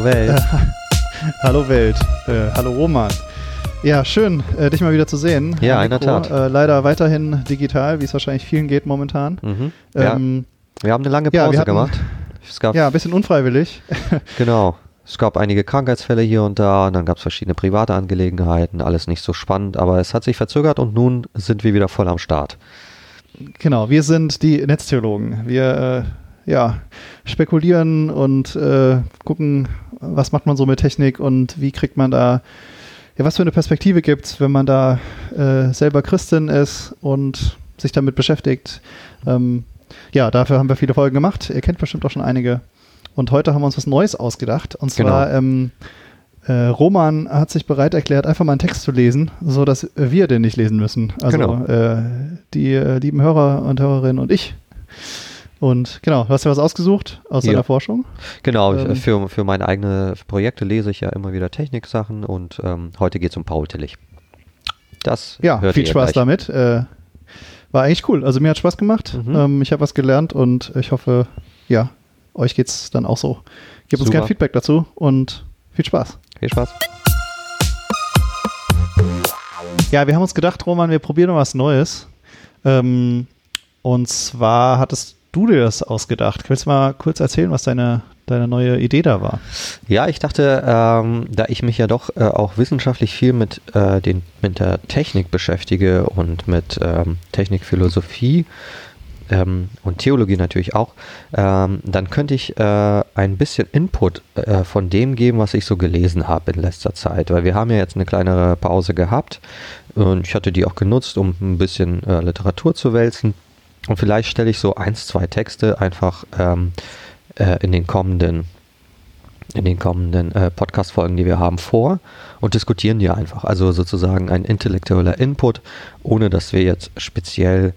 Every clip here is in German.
Hallo Welt. Hallo Welt. Äh, hallo Roman. Ja, schön, äh, dich mal wieder zu sehen. Ja, in der Tat. Äh, leider weiterhin digital, wie es wahrscheinlich vielen geht momentan. Mhm. Ähm, ja. Wir haben eine lange Pause ja, hatten, gemacht. ja, ein bisschen unfreiwillig. genau. Es gab einige Krankheitsfälle hier und da, und dann gab es verschiedene private Angelegenheiten, alles nicht so spannend, aber es hat sich verzögert und nun sind wir wieder voll am Start. Genau, wir sind die Netztheologen. Wir äh, ja, spekulieren und äh, gucken, was macht man so mit Technik und wie kriegt man da, ja, was für eine Perspektive gibt es, wenn man da äh, selber Christin ist und sich damit beschäftigt. Ähm, ja, dafür haben wir viele Folgen gemacht. Ihr kennt bestimmt auch schon einige. Und heute haben wir uns was Neues ausgedacht. Und zwar, genau. ähm, äh, Roman hat sich bereit erklärt, einfach mal einen Text zu lesen, so dass wir den nicht lesen müssen. Also genau. äh, die äh, lieben Hörer und Hörerinnen und ich. Und genau, du hast ja was ausgesucht aus ja. deiner Forschung. Genau, ähm, für, für meine eigenen Projekte lese ich ja immer wieder Techniksachen und ähm, heute geht es um Paul Tillich. Das ja, viel Spaß gleich. damit. Äh, war eigentlich cool. Also mir hat Spaß gemacht. Mhm. Ähm, ich habe was gelernt und ich hoffe, ja, euch geht es dann auch so. Gebt uns gerne Feedback dazu und viel Spaß. Viel Spaß. Ja, wir haben uns gedacht, Roman, wir probieren mal was Neues. Ähm, und zwar hattest du dir das ausgedacht. Willst du mal kurz erzählen, was deine, deine neue Idee da war? Ja, ich dachte, ähm, da ich mich ja doch äh, auch wissenschaftlich viel mit, äh, den, mit der Technik beschäftige und mit ähm, Technikphilosophie, ähm, und Theologie natürlich auch, ähm, dann könnte ich äh, ein bisschen Input äh, von dem geben, was ich so gelesen habe in letzter Zeit. Weil wir haben ja jetzt eine kleinere Pause gehabt und ich hatte die auch genutzt, um ein bisschen äh, Literatur zu wälzen. Und vielleicht stelle ich so eins, zwei Texte einfach ähm, äh, in den kommenden in den kommenden äh, Podcast-Folgen, die wir haben, vor und diskutieren die einfach. Also sozusagen ein intellektueller Input, ohne dass wir jetzt speziell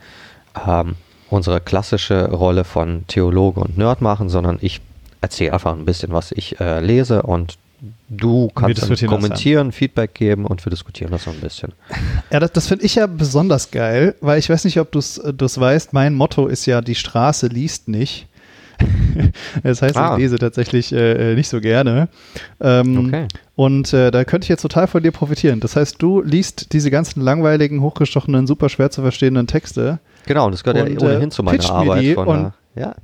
ähm, unsere klassische Rolle von Theologe und Nerd machen, sondern ich erzähle einfach ein bisschen, was ich äh, lese und du kannst dann kommentieren, Feedback geben und wir diskutieren das so ein bisschen. Ja, das, das finde ich ja besonders geil, weil ich weiß nicht, ob du es äh, weißt, mein Motto ist ja, die Straße liest nicht. das heißt, ah. ich lese tatsächlich äh, äh, nicht so gerne. Ähm, okay. Und äh, da könnte ich jetzt total von dir profitieren. Das heißt, du liest diese ganzen langweiligen, hochgestochenen, super schwer zu verstehenden Texte Genau, das gehört und, ja ohnehin zu meiner Arbeit. Von und, ja.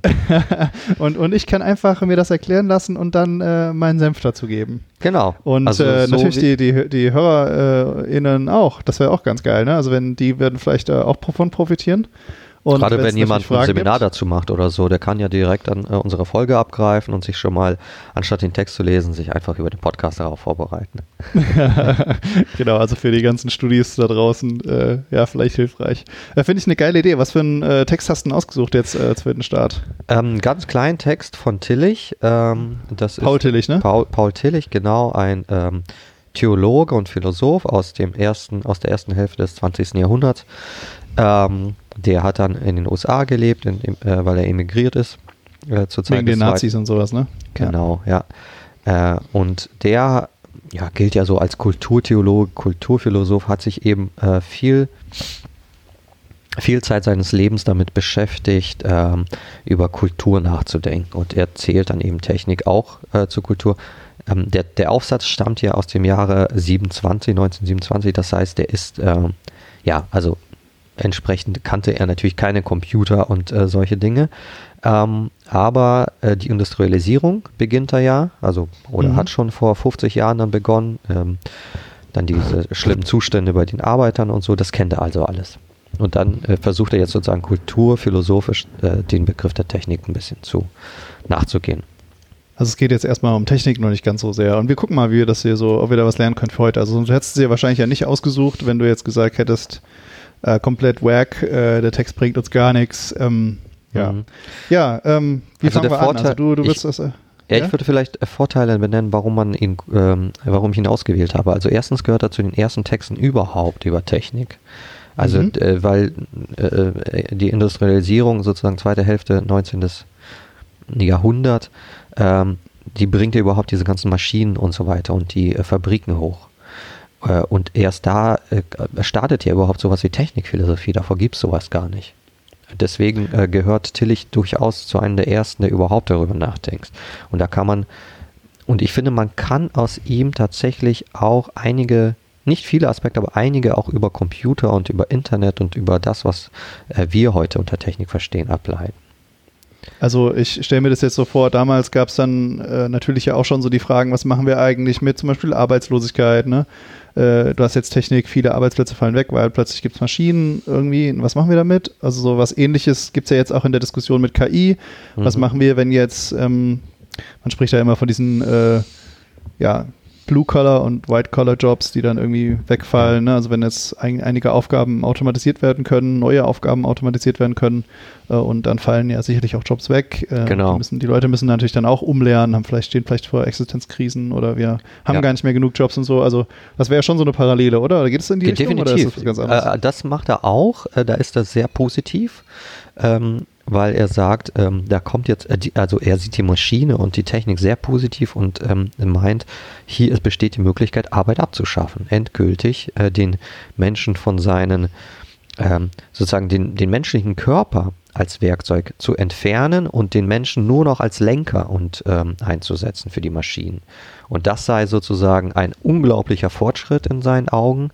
und, und ich kann einfach mir das erklären lassen und dann äh, meinen Senf dazu geben. Genau. Und also äh, so natürlich die, die, die HörerInnen auch. Das wäre auch ganz geil, ne? Also wenn die werden vielleicht äh, auch davon profitieren. Und Gerade wenn jemand ein Seminar gibt. dazu macht oder so, der kann ja direkt an äh, unsere Folge abgreifen und sich schon mal, anstatt den Text zu lesen, sich einfach über den Podcast darauf vorbereiten. genau, also für die ganzen Studis da draußen, äh, ja, vielleicht hilfreich. Äh, Finde ich eine geile Idee. Was für einen äh, Text hast du denn ausgesucht jetzt äh, für den Start? Ähm, ganz kleinen Text von Tillich. Ähm, das Paul ist Tillich, ne? Paul, Paul Tillich, genau, ein ähm, Theologe und Philosoph aus dem ersten, aus der ersten Hälfte des 20. Jahrhunderts. Ähm, der hat dann in den USA gelebt, in, äh, weil er emigriert ist. Äh, zur Zeit Wegen den Nazis und sowas, ne? Genau, ja. ja. Äh, und der ja, gilt ja so als Kulturtheologe, Kulturphilosoph, hat sich eben äh, viel, viel Zeit seines Lebens damit beschäftigt, ähm, über Kultur nachzudenken. Und er zählt dann eben Technik auch äh, zur Kultur. Ähm, der, der Aufsatz stammt ja aus dem Jahre 27, 1927, das heißt, der ist, ähm, ja, also Entsprechend kannte er natürlich keine Computer und äh, solche Dinge. Ähm, aber äh, die Industrialisierung beginnt da ja, also oder mhm. hat schon vor 50 Jahren dann begonnen. Ähm, dann diese schlimmen Zustände bei den Arbeitern und so, das kennt er also alles. Und dann äh, versucht er jetzt sozusagen kulturphilosophisch äh, den Begriff der Technik ein bisschen zu nachzugehen. Also es geht jetzt erstmal um Technik noch nicht ganz so sehr. Und wir gucken mal, wie wir das hier so, ob wir da was lernen können für heute. Also du hättest es dir wahrscheinlich ja nicht ausgesucht, wenn du jetzt gesagt hättest, äh, komplett wack, äh, der Text bringt uns gar nichts. Ähm, ja, mhm. ja ähm, wie also fangen wir Vorteil, an? Also du, du ich, das, äh, ja, ja, ich würde vielleicht äh, Vorteile benennen, warum man ihn, ähm, warum ich ihn ausgewählt habe. Also erstens gehört er zu den ersten Texten überhaupt über Technik. Also mhm. äh, weil äh, die Industrialisierung sozusagen zweite Hälfte 19. Jahrhundert, ähm, die bringt ja überhaupt diese ganzen Maschinen und so weiter und die äh, Fabriken hoch. Äh, und erst da äh, startet ja überhaupt sowas wie Technikphilosophie. Davor gibt es sowas gar nicht. Deswegen äh, gehört Tillich durchaus zu einem der ersten, der überhaupt darüber nachdenkt. Und da kann man und ich finde, man kann aus ihm tatsächlich auch einige nicht viele Aspekte, aber einige auch über Computer und über Internet und über das, was wir heute unter Technik verstehen, ableiten. Also ich stelle mir das jetzt so vor, damals gab es dann äh, natürlich ja auch schon so die Fragen, was machen wir eigentlich mit zum Beispiel Arbeitslosigkeit, ne? Äh, du hast jetzt Technik, viele Arbeitsplätze fallen weg, weil plötzlich gibt es Maschinen irgendwie, was machen wir damit? Also so was ähnliches gibt es ja jetzt auch in der Diskussion mit KI. Mhm. Was machen wir, wenn jetzt, ähm, man spricht ja immer von diesen äh, ja, Blue-Collar- und White-Collar-Jobs, die dann irgendwie wegfallen. Ne? Also wenn jetzt ein, einige Aufgaben automatisiert werden können, neue Aufgaben automatisiert werden können äh, und dann fallen ja sicherlich auch Jobs weg. Äh, genau. Die, müssen, die, Leute müssen natürlich dann auch umlernen, haben vielleicht, stehen vielleicht vor Existenzkrisen oder wir haben ja. gar nicht mehr genug Jobs und so. Also das wäre schon so eine Parallele, oder? Geht es in die Richtung Definitiv. oder ist das ganz anderes? Äh, das macht er auch. Äh, da ist das sehr positiv. Ähm, weil er sagt, ähm, da kommt jetzt, äh, also er sieht die Maschine und die Technik sehr positiv und ähm, meint, hier es besteht die Möglichkeit, Arbeit abzuschaffen, endgültig äh, den Menschen von seinen, ähm, sozusagen den, den menschlichen Körper als Werkzeug zu entfernen und den Menschen nur noch als Lenker und ähm, einzusetzen für die Maschinen. Und das sei sozusagen ein unglaublicher Fortschritt in seinen Augen,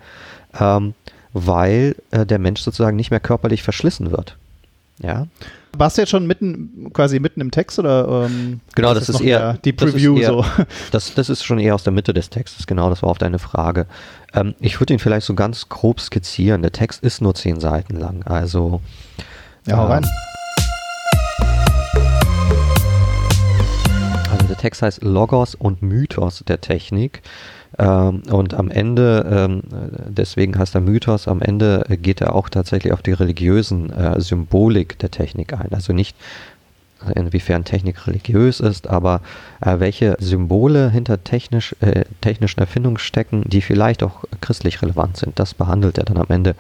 ähm, weil äh, der Mensch sozusagen nicht mehr körperlich verschlissen wird. Ja. Warst du jetzt schon mitten, quasi mitten im Text oder? Ähm, genau, das, das ist eher die Preview eher, so. Das, das ist schon eher aus der Mitte des Textes, genau, das war auf deine Frage. Ähm, ich würde ihn vielleicht so ganz grob skizzieren. Der Text ist nur zehn Seiten lang, also. Ja, hau ähm, rein. Also der Text heißt Logos und Mythos der Technik. Ähm, und am Ende, ähm, deswegen heißt er Mythos, am Ende geht er auch tatsächlich auf die religiösen äh, Symbolik der Technik ein. Also nicht inwiefern Technik religiös ist, aber äh, welche Symbole hinter technisch, äh, technischen Erfindungen stecken, die vielleicht auch christlich relevant sind. Das behandelt er dann am Ende.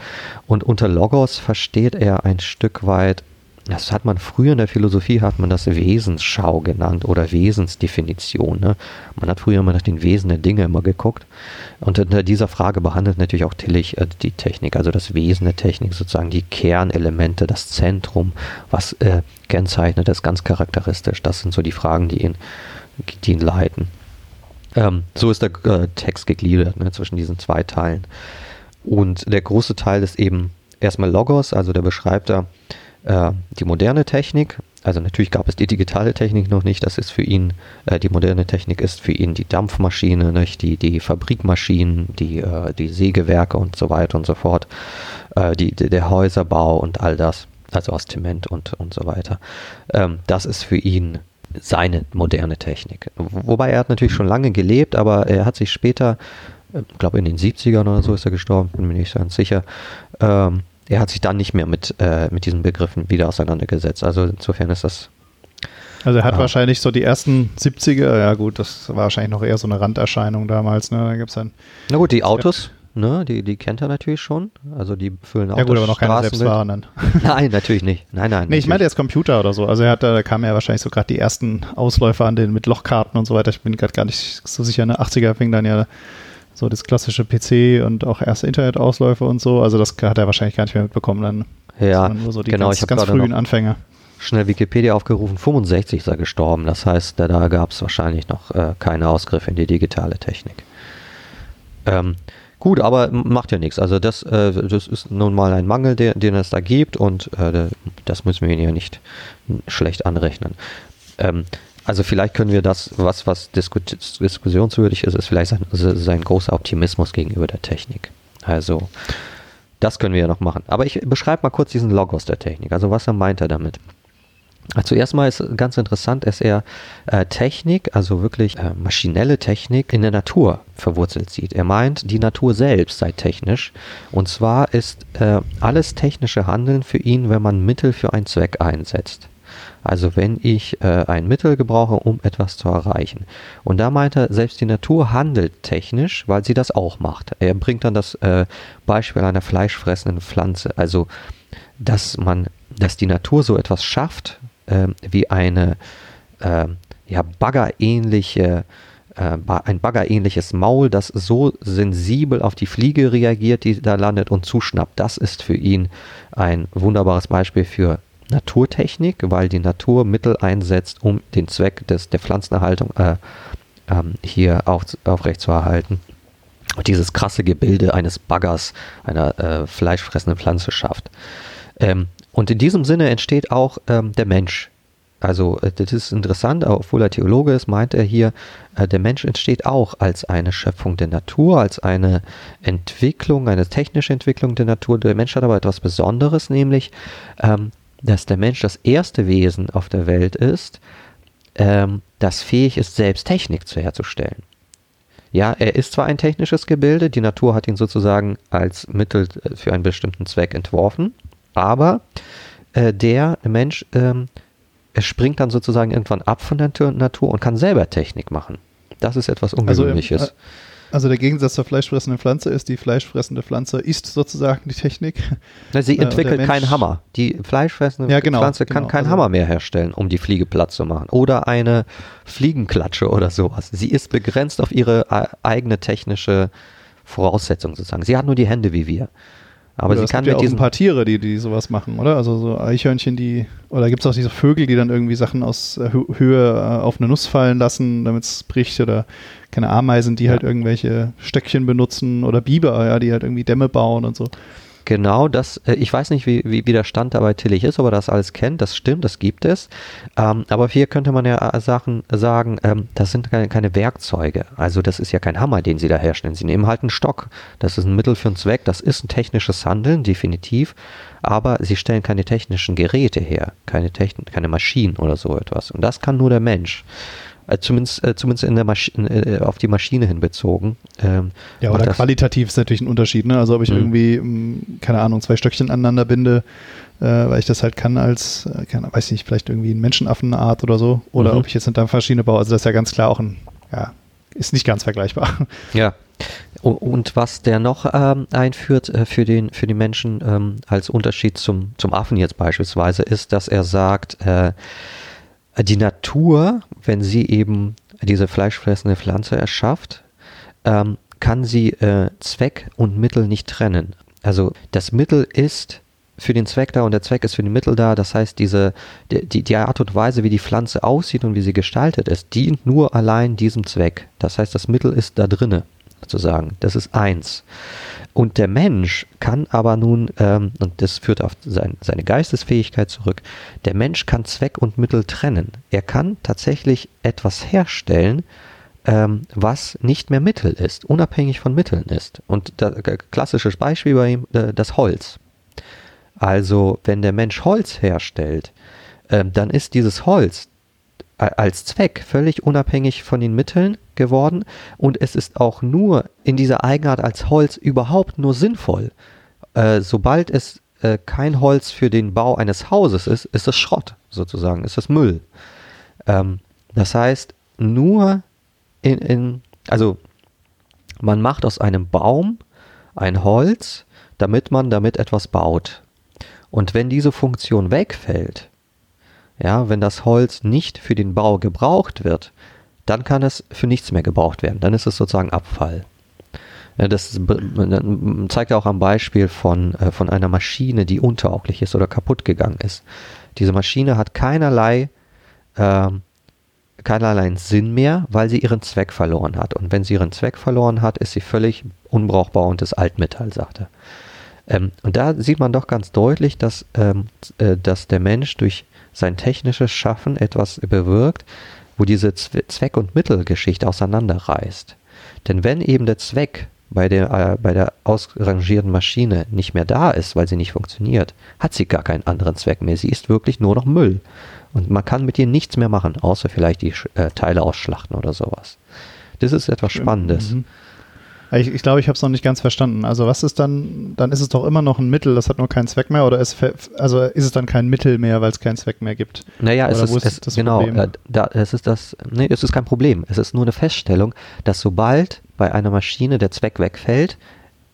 Und unter Logos versteht er ein Stück weit das hat man früher in der Philosophie hat man das Wesensschau genannt oder Wesensdefinition. Ne? Man hat früher immer nach den Wesen der Dinge immer geguckt. Und unter dieser Frage behandelt natürlich auch Tillich äh, die Technik, also das Wesen der Technik, sozusagen die Kernelemente, das Zentrum, was äh, kennzeichnet, ist ganz charakteristisch. Das sind so die Fragen, die ihn, die ihn leiten. Ähm, so ist der äh, Text gegliedert ne, zwischen diesen zwei Teilen. Und der große Teil ist eben erstmal Logos, also der beschreibt da, äh, die moderne Technik, also natürlich gab es die digitale Technik noch nicht, das ist für ihn, äh, die moderne Technik ist für ihn die Dampfmaschine, nicht? Die, die Fabrikmaschinen, die, äh, die Sägewerke und so weiter und so fort, äh, die, der Häuserbau und all das, also aus Zement und, und so weiter. Ähm, das ist für ihn seine moderne Technik. Wobei er hat natürlich schon lange gelebt, aber er hat sich später, ich äh, glaube in den 70ern oder so ist er gestorben, bin mir nicht ganz sicher, ähm, er hat sich dann nicht mehr mit, äh, mit diesen Begriffen wieder auseinandergesetzt. Also insofern ist das. Also er hat ja. wahrscheinlich so die ersten 70er, ja gut, das war wahrscheinlich noch eher so eine Randerscheinung damals, ne? Da gibt's dann. Na gut, die Autos, ne, die, die kennt er natürlich schon. Also die füllen Autos. Ja gut, aber noch keine selbstfahrenden. nein, natürlich nicht. Nein, nein. Nee, ich meinte jetzt Computer oder so. Also er hat, da kamen ja wahrscheinlich so gerade die ersten Ausläufer an den mit Lochkarten und so weiter. Ich bin gerade gar nicht so sicher, ne? 80er fing dann ja so das klassische PC und auch erste Internetausläufe und so. Also das hat er wahrscheinlich gar nicht mehr mitbekommen dann. Ja, nur so die genau. Ganz, ich ganz frühen Anfänger. Schnell Wikipedia aufgerufen, 65 ist er gestorben. Das heißt, da, da gab es wahrscheinlich noch äh, keine Ausgriffe in die digitale Technik. Ähm, gut, aber macht ja nichts. Also das, äh, das ist nun mal ein Mangel, den, den es da gibt und äh, das müssen wir ihn ja nicht schlecht anrechnen. Ähm, also vielleicht können wir das, was, was diskussionswürdig ist, ist vielleicht sein, sein großer Optimismus gegenüber der Technik. Also das können wir ja noch machen. Aber ich beschreibe mal kurz diesen Logos der Technik. Also was meint er damit? Zuerst mal ist ganz interessant, dass er äh, Technik, also wirklich äh, maschinelle Technik in der Natur verwurzelt sieht. Er meint, die Natur selbst sei technisch. Und zwar ist äh, alles technische Handeln für ihn, wenn man Mittel für einen Zweck einsetzt. Also wenn ich äh, ein Mittel gebrauche, um etwas zu erreichen. Und da meint er, selbst die Natur handelt technisch, weil sie das auch macht. Er bringt dann das äh, Beispiel einer fleischfressenden Pflanze. Also, dass man, dass die Natur so etwas schafft, äh, wie eine äh, ja, baggerähnliche äh, ein baggerähnliches Maul, das so sensibel auf die Fliege reagiert, die da landet und zuschnappt. Das ist für ihn ein wunderbares Beispiel für Naturtechnik, weil die Natur Mittel einsetzt, um den Zweck des, der Pflanzenerhaltung äh, ähm, hier auf, aufrechtzuerhalten und dieses krasse Gebilde eines Baggers, einer äh, fleischfressenden Pflanze schafft. Ähm, und in diesem Sinne entsteht auch ähm, der Mensch. Also äh, das ist interessant, obwohl er Theologe ist, meint er hier, äh, der Mensch entsteht auch als eine Schöpfung der Natur, als eine Entwicklung, eine technische Entwicklung der Natur. Der Mensch hat aber etwas Besonderes, nämlich, ähm, dass der Mensch das erste Wesen auf der Welt ist, ähm, das fähig ist, selbst Technik zu herzustellen. Ja, er ist zwar ein technisches Gebilde, die Natur hat ihn sozusagen als Mittel äh, für einen bestimmten Zweck entworfen, aber äh, der Mensch ähm, springt dann sozusagen irgendwann ab von der Natur und kann selber Technik machen. Das ist etwas Ungewöhnliches. Also, also der Gegensatz zur fleischfressenden Pflanze ist, die fleischfressende Pflanze ist sozusagen die Technik. Sie äh, entwickelt äh, keinen Hammer. Die fleischfressende ja, genau, Pflanze genau, kann keinen also Hammer mehr herstellen, um die Fliege platt zu machen. Oder eine Fliegenklatsche oder sowas. Sie ist begrenzt auf ihre äh, eigene technische Voraussetzung sozusagen. Sie hat nur die Hände wie wir. Aber oder sie kann gibt mit ja auch ein paar Tiere, die, die sowas machen, oder? Also so Eichhörnchen, die, oder gibt es auch diese Vögel, die dann irgendwie Sachen aus äh, Höhe äh, auf eine Nuss fallen lassen, damit es bricht, oder keine Ameisen, die ja. halt irgendwelche Stöckchen benutzen, oder Biber, ja, die halt irgendwie Dämme bauen und so. Genau, das, äh, ich weiß nicht, wie, wie, wie der Stand dabei Tillich ist, ob er das alles kennt, das stimmt, das gibt es. Ähm, aber hier könnte man ja äh, Sachen sagen, ähm, das sind keine, keine, Werkzeuge. Also das ist ja kein Hammer, den sie da herstellen. Sie nehmen halt einen Stock. Das ist ein Mittel für einen Zweck, das ist ein technisches Handeln, definitiv. Aber sie stellen keine technischen Geräte her, keine, Techn keine Maschinen oder so etwas. Und das kann nur der Mensch. Äh, zumindest, äh, zumindest in der Maschine, äh, auf die Maschine hin bezogen. Ähm, ja, oder qualitativ ist natürlich ein Unterschied. Ne? Also ob ich mhm. irgendwie, mh, mm, keine Ahnung, zwei Stöckchen aneinander binde, äh, weil ich das halt kann als, äh, keine, weiß nicht, vielleicht irgendwie ein Menschenaffenart oder so. Oder mhm. ob ich jetzt eine Dampfmaschine baue. Also das ist ja ganz klar auch ein, ja, ist nicht ganz vergleichbar. Ja. Und was der noch ähm, einführt äh, für, den, für die Menschen ähm, als Unterschied zum, zum Affen jetzt beispielsweise, ist, dass er sagt, äh, die Natur, wenn sie eben diese fleischfressende Pflanze erschafft, ähm, kann sie äh, Zweck und Mittel nicht trennen. Also das Mittel ist für den Zweck da und der Zweck ist für die Mittel da. Das heißt, diese, die, die Art und Weise, wie die Pflanze aussieht und wie sie gestaltet ist, dient nur allein diesem Zweck. Das heißt, das Mittel ist da drinne, sozusagen. Das ist eins. Und der Mensch kann aber nun, ähm, und das führt auf sein, seine Geistesfähigkeit zurück, der Mensch kann Zweck und Mittel trennen. Er kann tatsächlich etwas herstellen, ähm, was nicht mehr Mittel ist, unabhängig von Mitteln ist. Und das äh, klassisches Beispiel bei ihm, äh, das Holz. Also wenn der Mensch Holz herstellt, äh, dann ist dieses Holz als Zweck völlig unabhängig von den Mitteln geworden und es ist auch nur in dieser Eigenart als Holz überhaupt nur sinnvoll. Äh, sobald es äh, kein Holz für den Bau eines Hauses ist, ist es Schrott sozusagen, ist es Müll. Ähm, das heißt, nur in, in, also man macht aus einem Baum ein Holz, damit man damit etwas baut. Und wenn diese Funktion wegfällt, ja, wenn das Holz nicht für den Bau gebraucht wird, dann kann es für nichts mehr gebraucht werden. Dann ist es sozusagen Abfall. Das zeigt auch am Beispiel von, äh, von einer Maschine, die untauglich ist oder kaputt gegangen ist. Diese Maschine hat keinerlei, äh, keinerlei Sinn mehr, weil sie ihren Zweck verloren hat. Und wenn sie ihren Zweck verloren hat, ist sie völlig unbrauchbar und ist Altmetall, sagt er. Ähm, und da sieht man doch ganz deutlich, dass, ähm, äh, dass der Mensch durch sein technisches Schaffen etwas bewirkt, wo diese Zweck- und Mittelgeschichte auseinanderreißt. Denn wenn eben der Zweck bei der, äh, bei der ausrangierten Maschine nicht mehr da ist, weil sie nicht funktioniert, hat sie gar keinen anderen Zweck mehr. Sie ist wirklich nur noch Müll. Und man kann mit ihr nichts mehr machen, außer vielleicht die äh, Teile ausschlachten oder sowas. Das ist etwas Spannendes. Mhm. Ich, ich glaube, ich habe es noch nicht ganz verstanden. Also was ist dann, dann ist es doch immer noch ein Mittel, das hat nur keinen Zweck mehr oder ist, also ist es dann kein Mittel mehr, weil es keinen Zweck mehr gibt? Naja, es ist, ist, es, genau, äh, da, es ist das, nee, es ist kein Problem. Es ist nur eine Feststellung, dass sobald bei einer Maschine der Zweck wegfällt,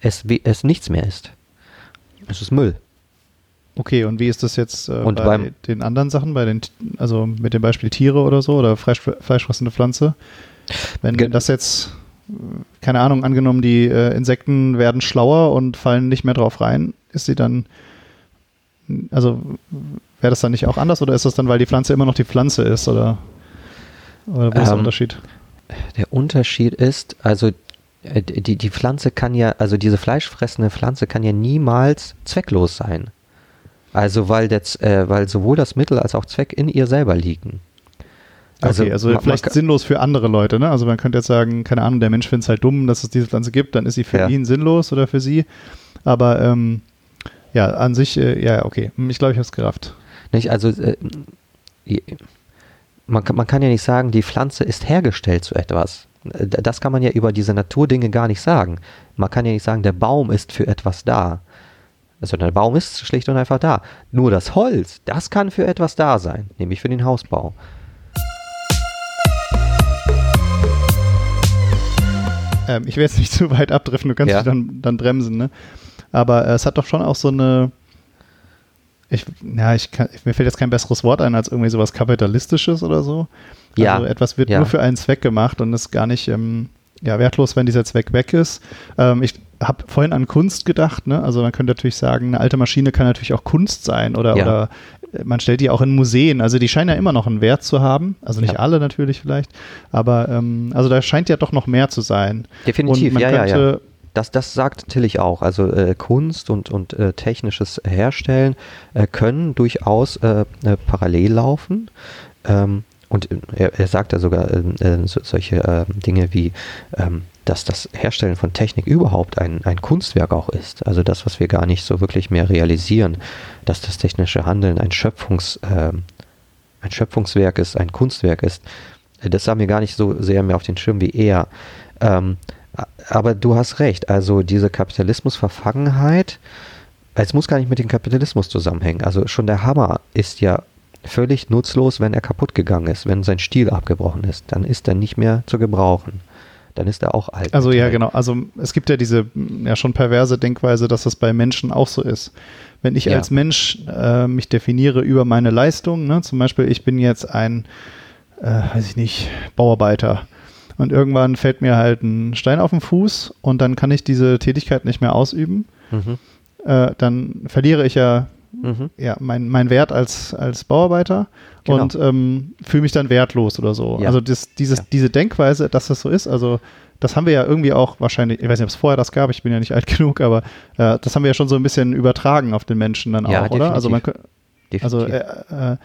es, es nichts mehr ist. Es ist Müll. Okay, und wie ist das jetzt äh, bei den anderen Sachen, bei den, also mit dem Beispiel Tiere oder so oder Fleisch, fleischfressende Pflanze? Wenn das jetzt keine Ahnung, angenommen, die äh, Insekten werden schlauer und fallen nicht mehr drauf rein, ist sie dann, also wäre das dann nicht auch anders oder ist das dann, weil die Pflanze immer noch die Pflanze ist oder, oder wo ist der ähm, Unterschied? der Unterschied ist, also äh, die, die Pflanze kann ja, also diese fleischfressende Pflanze kann ja niemals zwecklos sein. Also weil, das, äh, weil sowohl das Mittel als auch Zweck in ihr selber liegen. Also, okay, also man, vielleicht man sinnlos für andere Leute, ne? Also man könnte jetzt sagen, keine Ahnung, der Mensch findet es halt dumm, dass es diese Pflanze gibt, dann ist sie für ja. ihn sinnlos oder für sie. Aber ähm, ja, an sich, äh, ja, okay. Ich glaube, ich habe es gerafft. Nicht, also äh, man, man kann ja nicht sagen, die Pflanze ist hergestellt zu etwas. Das kann man ja über diese Naturdinge gar nicht sagen. Man kann ja nicht sagen, der Baum ist für etwas da. Also der Baum ist schlicht und einfach da. Nur das Holz, das kann für etwas da sein, nämlich für den Hausbau. Ähm, ich will jetzt nicht zu weit abdriften, du kannst ja. dich dann, dann bremsen, ne? Aber äh, es hat doch schon auch so eine, ich, ja, ich kann, mir fällt jetzt kein besseres Wort ein als irgendwie sowas Kapitalistisches oder so. Ja. Also etwas wird ja. nur für einen Zweck gemacht und ist gar nicht ähm, ja, wertlos, wenn dieser Zweck weg ist. Ähm, ich habe vorhin an Kunst gedacht, ne? Also man könnte natürlich sagen, eine alte Maschine kann natürlich auch Kunst sein oder, ja. oder man stellt die auch in Museen. Also die scheinen ja immer noch einen Wert zu haben. Also nicht ja. alle natürlich vielleicht, aber ähm, also da scheint ja doch noch mehr zu sein. Definitiv, ja, ja, ja. Das, das sagt Tillich auch. Also äh, Kunst und, und äh, technisches Herstellen äh, können durchaus äh, äh, parallel laufen. Ähm, und er, er sagt ja sogar ähm, so, solche Dinge wie, ähm, dass das Herstellen von Technik überhaupt ein, ein Kunstwerk auch ist. Also das, was wir gar nicht so wirklich mehr realisieren, dass das technische Handeln ein, Schöpfungs, ähm, ein Schöpfungswerk ist, ein Kunstwerk ist. Das haben wir gar nicht so sehr mehr auf den Schirm wie er. Ähm, aber du hast recht, also diese Kapitalismusverfangenheit, es muss gar nicht mit dem Kapitalismus zusammenhängen. Also schon der Hammer ist ja völlig nutzlos, wenn er kaputt gegangen ist, wenn sein Stiel abgebrochen ist. Dann ist er nicht mehr zu gebrauchen. Dann ist er auch alt. Also ja, genau. Also es gibt ja diese ja schon perverse Denkweise, dass das bei Menschen auch so ist. Wenn ich ja. als Mensch äh, mich definiere über meine Leistung, ne, zum Beispiel ich bin jetzt ein, äh, weiß ich nicht, Bauarbeiter und irgendwann fällt mir halt ein Stein auf den Fuß und dann kann ich diese Tätigkeit nicht mehr ausüben. Mhm. Äh, dann verliere ich ja, mhm. ja mein, mein Wert als, als Bauarbeiter genau. und ähm, fühle mich dann wertlos oder so. Ja. Also das, dieses, ja. diese Denkweise, dass das so ist, also das haben wir ja irgendwie auch wahrscheinlich, ich weiß nicht, ob es vorher das gab, ich bin ja nicht alt genug, aber äh, das haben wir ja schon so ein bisschen übertragen auf den Menschen dann ja, auch, definitiv. oder? Also man also äh, äh,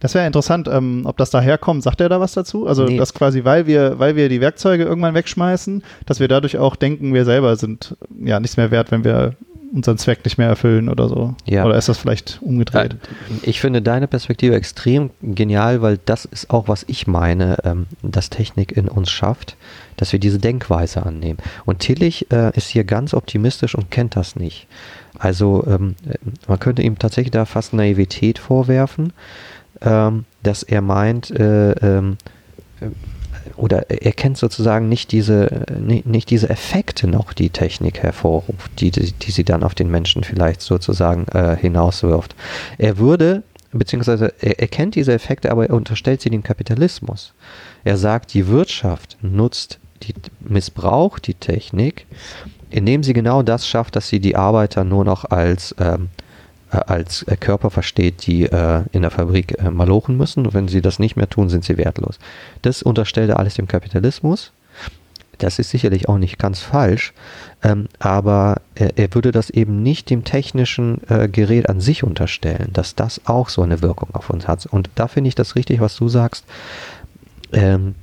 das wäre interessant, ähm, ob das daherkommt. Sagt er da was dazu? Also, nee. dass quasi, weil wir, weil wir die Werkzeuge irgendwann wegschmeißen, dass wir dadurch auch denken, wir selber sind ja nichts mehr wert, wenn wir unseren Zweck nicht mehr erfüllen oder so. Ja. Oder ist das vielleicht umgedreht? Ich finde deine Perspektive extrem genial, weil das ist auch, was ich meine, ähm, dass Technik in uns schafft, dass wir diese Denkweise annehmen. Und Tillich äh, ist hier ganz optimistisch und kennt das nicht. Also ähm, man könnte ihm tatsächlich da fast Naivität vorwerfen ähm, dass er meint, äh, äh, oder er kennt sozusagen nicht diese, nicht, diese Effekte noch, die Technik hervorruft, die, die, die sie dann auf den Menschen vielleicht sozusagen äh, hinauswirft. Er würde, beziehungsweise er, er kennt diese Effekte, aber er unterstellt sie dem Kapitalismus. Er sagt, die Wirtschaft nutzt, die missbraucht die Technik, indem sie genau das schafft, dass sie die Arbeiter nur noch als ähm, äh, als äh, Körper versteht, die äh, in der Fabrik äh, malochen müssen. Und wenn sie das nicht mehr tun, sind sie wertlos. Das unterstellt er alles dem Kapitalismus. Das ist sicherlich auch nicht ganz falsch, ähm, aber er, er, würde das eben nicht dem technischen äh, Gerät an sich unterstellen, dass das auch so eine Wirkung auf uns hat. Und da finde ich das richtig, was du sagst. Ähm,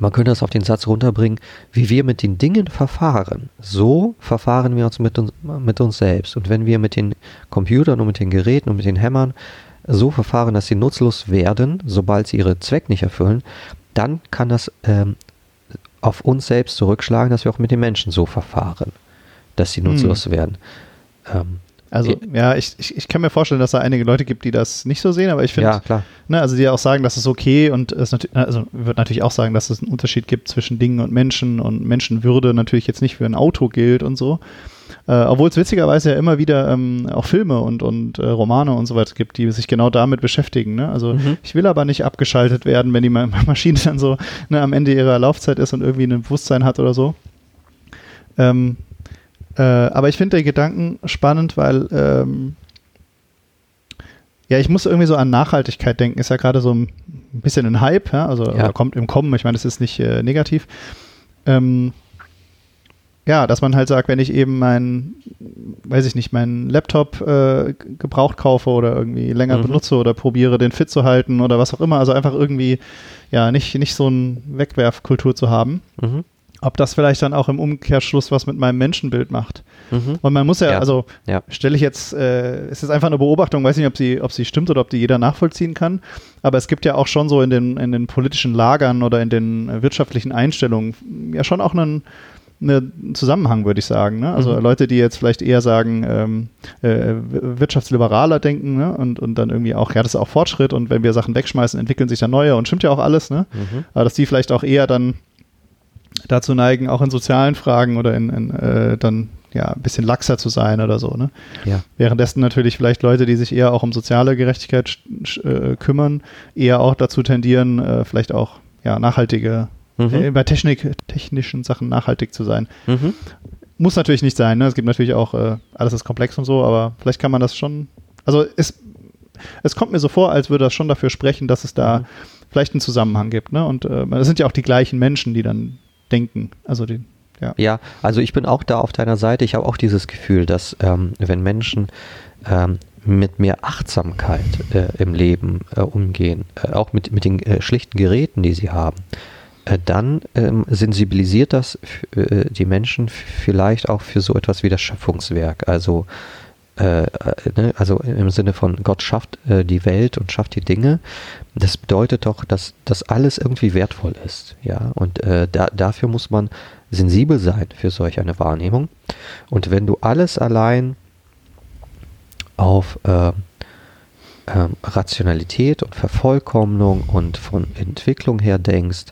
man könnte das auf den Satz runterbringen, wie wir mit den Dingen verfahren, so verfahren wir uns mit uns, mit uns selbst. Und wenn wir mit den Computern und mit den Geräten und mit den Hämmern so verfahren, dass sie nutzlos werden, sobald sie ihren Zweck nicht erfüllen, dann kann das ähm, auf uns selbst zurückschlagen, dass wir auch mit den Menschen so verfahren, dass sie nutzlos hm. werden. Ähm, also ja, ich, ich, ich kann mir vorstellen, dass da einige Leute gibt, die das nicht so sehen, aber ich finde, ja, klar. Ne, also die auch sagen, dass es okay und es natürlich, also wird natürlich auch sagen, dass es einen Unterschied gibt zwischen Dingen und Menschen und Menschenwürde natürlich jetzt nicht für ein Auto gilt und so. Äh, obwohl es witzigerweise ja immer wieder ähm, auch Filme und, und äh, Romane und so weiter gibt, die sich genau damit beschäftigen. Ne? Also mhm. ich will aber nicht abgeschaltet werden, wenn die Maschine dann so ne, am Ende ihrer Laufzeit ist und irgendwie ein Bewusstsein hat oder so. Ähm, äh, aber ich finde den Gedanken spannend, weil ähm, ja, ich muss irgendwie so an Nachhaltigkeit denken. Ist ja gerade so ein bisschen ein Hype, ja, also Ja. kommt im Kommen, ich meine, das ist nicht äh, negativ. Ähm, ja, dass man halt sagt, wenn ich eben meinen, weiß ich nicht, meinen Laptop äh, gebraucht kaufe oder irgendwie länger Mhm. benutze oder probiere, den fit zu halten oder was auch immer, also einfach irgendwie, ja, nicht, nicht so eine Wegwerfkultur zu haben. Mhm. Ob das vielleicht dann auch im Umkehrschluss was mit meinem Menschenbild macht. Mhm. Und man muss ja, Ja. also Ja. stelle ich jetzt, äh, es ist einfach eine Beobachtung, weiß nicht, ob sie, ob sie stimmt oder ob die jeder nachvollziehen kann, aber es gibt ja auch schon so in den, in den politischen Lagern oder in den wirtschaftlichen Einstellungen ja schon auch einen, einen Zusammenhang, würde ich sagen. Ne? Also Mhm. Leute, die jetzt vielleicht eher sagen, ähm, äh, wirtschaftsliberaler denken ne? und, und dann irgendwie auch, ja, das ist auch Fortschritt und wenn wir Sachen wegschmeißen, entwickeln sich dann neue und stimmt ja auch alles, ne? Mhm. aber dass die vielleicht auch eher dann dazu neigen, auch in sozialen Fragen oder in, in äh, dann ja ein bisschen laxer zu sein oder so. Ne? Ja. Währenddessen natürlich vielleicht Leute, die sich eher auch um soziale Gerechtigkeit äh, kümmern, eher auch dazu tendieren, äh, vielleicht auch ja nachhaltige Mhm. äh, bei Technik, technischen Sachen nachhaltig zu sein. Mhm. Muss natürlich nicht sein. Ne? Es gibt natürlich auch äh, alles ist komplex und so, aber vielleicht kann man das schon. Also es es kommt mir so vor, als würde das schon dafür sprechen, dass es da Mhm. vielleicht einen Zusammenhang gibt. Ne? Und äh, es sind ja auch die gleichen Menschen, die dann denken. Also die, ja. Ja, also ich bin auch da auf deiner Seite. Ich habe auch dieses Gefühl, dass ähm, wenn Menschen ähm, mit mehr Achtsamkeit äh, im Leben äh, umgehen, äh, auch mit, mit den äh, schlichten Geräten, die sie haben, äh, dann ähm, sensibilisiert das äh, die Menschen vielleicht auch für so etwas wie das Schöpfungswerk. Also äh, äh, ne, also im Sinne von Gott schafft äh, die Welt und schafft die Dinge, das bedeutet doch, dass das alles irgendwie wertvoll ist, ja. Und äh, da, dafür muss man sensibel sein für solch eine Wahrnehmung. Und wenn du alles allein auf äh, ähm, Rationalität und Vervollkommnung und von Entwicklung her denkst,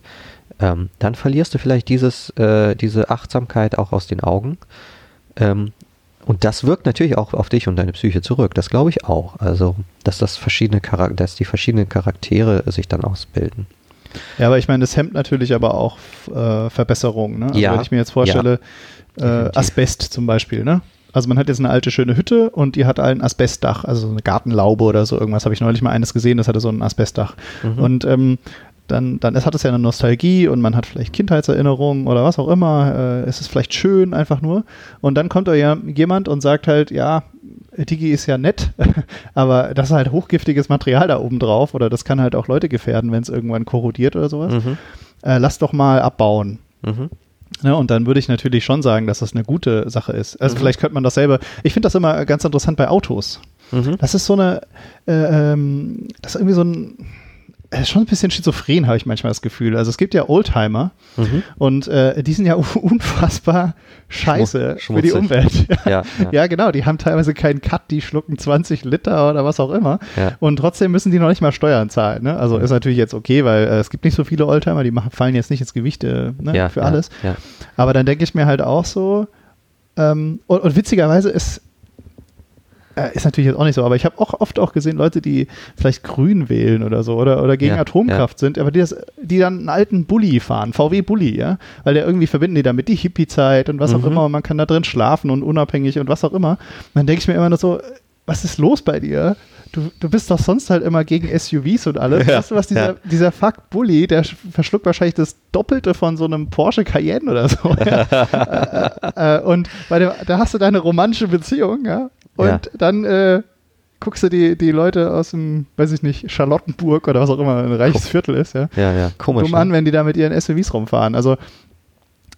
ähm, dann verlierst du vielleicht dieses, äh, diese Achtsamkeit auch aus den Augen. Ähm, und das wirkt natürlich auch auf dich und deine Psyche zurück. Das glaube ich auch. Also, dass das verschiedene Charak dass die verschiedenen Charaktere sich dann ausbilden. ja, aber ich meine, das hemmt natürlich aber auch äh, Verbesserungen. Ne? Also Ja, wenn ich mir jetzt vorstelle, äh, definitiv. Asbest zum Beispiel, ne? Also man hat jetzt eine alte schöne Hütte und die hat ein Asbestdach, also so eine Gartenlaube oder so irgendwas. Habe ich neulich mal eines gesehen, das hatte so ein Asbestdach. Mhm. Und ähm, dann, dann ist, hat es ja eine Nostalgie und man hat vielleicht Kindheitserinnerungen oder was auch immer. Äh, es ist vielleicht schön einfach nur. Und dann kommt da ja jemand und sagt halt, ja, Digi ist ja nett, aber das ist halt hochgiftiges Material da oben drauf oder das kann halt auch Leute gefährden, wenn es irgendwann korrodiert oder sowas. Mhm. Äh, lass doch mal abbauen. Mhm. Ne, und dann würde ich natürlich schon sagen, dass das eine gute Sache ist. Also Mhm. vielleicht könnte man dasselbe. Ich finde das immer ganz interessant bei Autos. Mhm. Das ist so eine, äh, ähm, das ist irgendwie so ein, schon ein bisschen schizophren, habe ich manchmal das Gefühl. Also es gibt ja Oldtimer Mhm. und äh, die sind ja unfassbar scheiße Schmu- für die. Umwelt. Ja, ja. Ja, genau, die haben teilweise keinen Cut, die schlucken 20 Liter oder was auch immer. Ja. Und trotzdem müssen die noch nicht mal Steuern zahlen. Ne? Also ist natürlich jetzt okay, weil äh, es gibt nicht so viele Oldtimer, die machen, fallen jetzt nicht ins Gewicht äh, ne, ja, für ja, alles. Ja. Aber dann denke ich mir halt auch so, ähm, und, und witzigerweise ist, äh, ist natürlich jetzt auch nicht so, aber ich habe auch oft auch gesehen, Leute, die vielleicht grün wählen oder so oder, oder gegen Ja, Atomkraft sind, aber die, das, die dann einen alten Bulli fahren, VW-Bulli, ja, weil der irgendwie verbinden die damit die Hippie-Zeit und was auch Mhm. immer und man kann da drin schlafen und unabhängig und was auch immer. Und dann denke ich mir immer nur so, was ist los bei dir? Du, du bist doch sonst halt immer gegen SUVs und alles. Ja, weißt du, was dieser, ja. dieser Fuck Bulli, der sch- verschluckt wahrscheinlich das Doppelte von so einem Porsche Cayenne oder so. Ja? äh, äh, und bei dem, da hast du deine romantische Beziehung, ja. Und Ja. dann äh, guckst du die, die Leute aus dem, weiß ich nicht, Charlottenburg oder was auch immer ein reiches Viertel ist, ja. ja, ja. Komisch. Dumm an, ne? wenn die da mit ihren SUVs rumfahren. Also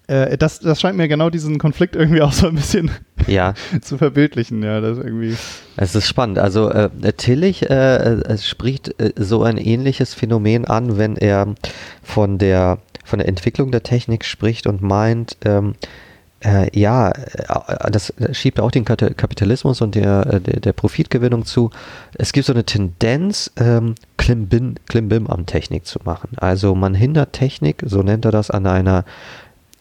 äh, das, das scheint mir genau diesen Konflikt irgendwie auch so ein bisschen Ja, zu verbildlichen, ja. Das irgendwie. es ist spannend. Also äh, Tillich äh, äh, spricht äh, so ein ähnliches Phänomen an, wenn er von der von der Entwicklung der Technik spricht und meint, ähm, äh, ja, äh, das schiebt auch den Kapitalismus und der, äh, der, der Profitgewinnung zu. Es gibt so eine Tendenz, ähm, Klimbim, Klimbim am Technik zu machen. Also man hindert Technik, so nennt er das, an einer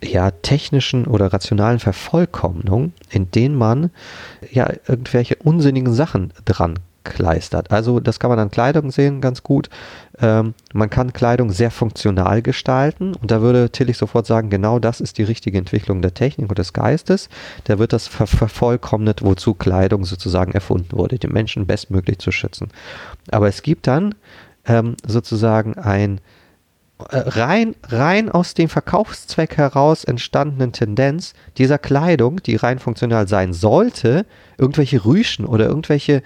ja, technischen oder rationalen Vervollkommnung, indem man ja irgendwelche unsinnigen Sachen dran kleistert. Also das kann man an Kleidung sehen ganz gut. Ähm, man kann Kleidung sehr funktional gestalten und da würde Tillich sofort sagen, genau das ist die richtige Entwicklung der Technik und des Geistes. Da wird das ver vervollkommnet, wozu Kleidung sozusagen erfunden wurde, den Menschen bestmöglich zu schützen. Aber es gibt dann ähm, sozusagen ein äh, rein, rein aus dem Verkaufszweck heraus entstandenen Tendenz dieser Kleidung, die rein funktional sein sollte, irgendwelche Rüschen oder irgendwelche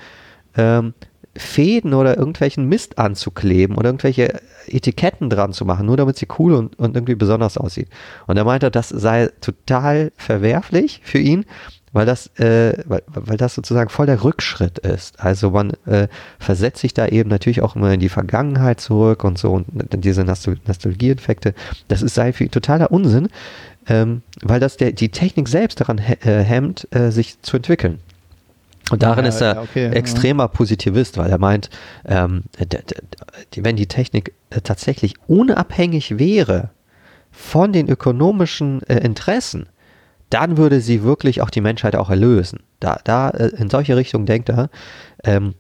ähm, Fäden oder irgendwelchen Mist anzukleben oder irgendwelche Etiketten dran zu machen, nur damit sie cool und, und irgendwie besonders aussieht. Und er meinte, das sei total verwerflich für ihn, weil das, äh, weil, weil das sozusagen voll der Rückschritt ist. Also man äh, versetzt sich da eben natürlich auch immer in die Vergangenheit zurück und so und diese Nostal Nostalgieeffekte. Das ist sei für totaler Unsinn, ähm, weil das der, die Technik selbst daran äh, hemmt, äh, sich zu entwickeln. Und darin ja, ist er ja, okay, extremer ja. Positivist, weil er meint, ähm, wenn die Technik äh, tatsächlich unabhängig wäre von den ökonomischen äh, Interessen, dann würde sie wirklich auch die Menschheit auch erlösen. Da, da äh, in solche Richtung denkt er, ähm,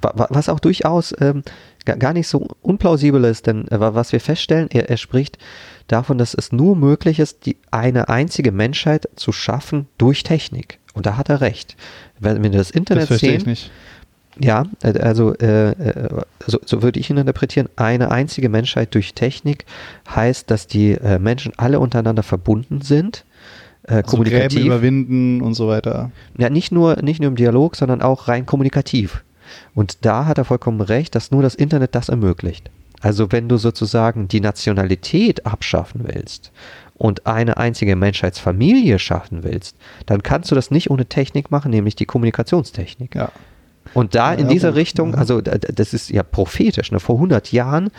was auch durchaus ähm, gar nicht so unplausibel ist, denn äh, was wir feststellen, er, er spricht davon, dass es nur möglich ist, die eine einzige Menschheit zu schaffen durch Technik. Und da hat er recht. Wenn wir das Internet das sehen, ich nicht. Ja, äh, also äh, äh, so, so, würde ich ihn interpretieren. Eine einzige Menschheit durch Technik heißt, dass die äh, Menschen alle untereinander verbunden sind äh, also kommunikativ. Gräben überwinden und so weiter. Ja, nicht nur, nicht nur im Dialog, sondern auch rein kommunikativ. Und da hat er vollkommen recht, dass nur das Internet das ermöglicht. Also wenn du sozusagen die Nationalität abschaffen willst und eine einzige Menschheitsfamilie schaffen willst, dann kannst du das nicht ohne Technik machen, nämlich die Kommunikationstechnik. Ja. Und da in dieser Richtung, also das ist ja prophetisch, ne? vor 100 Jahren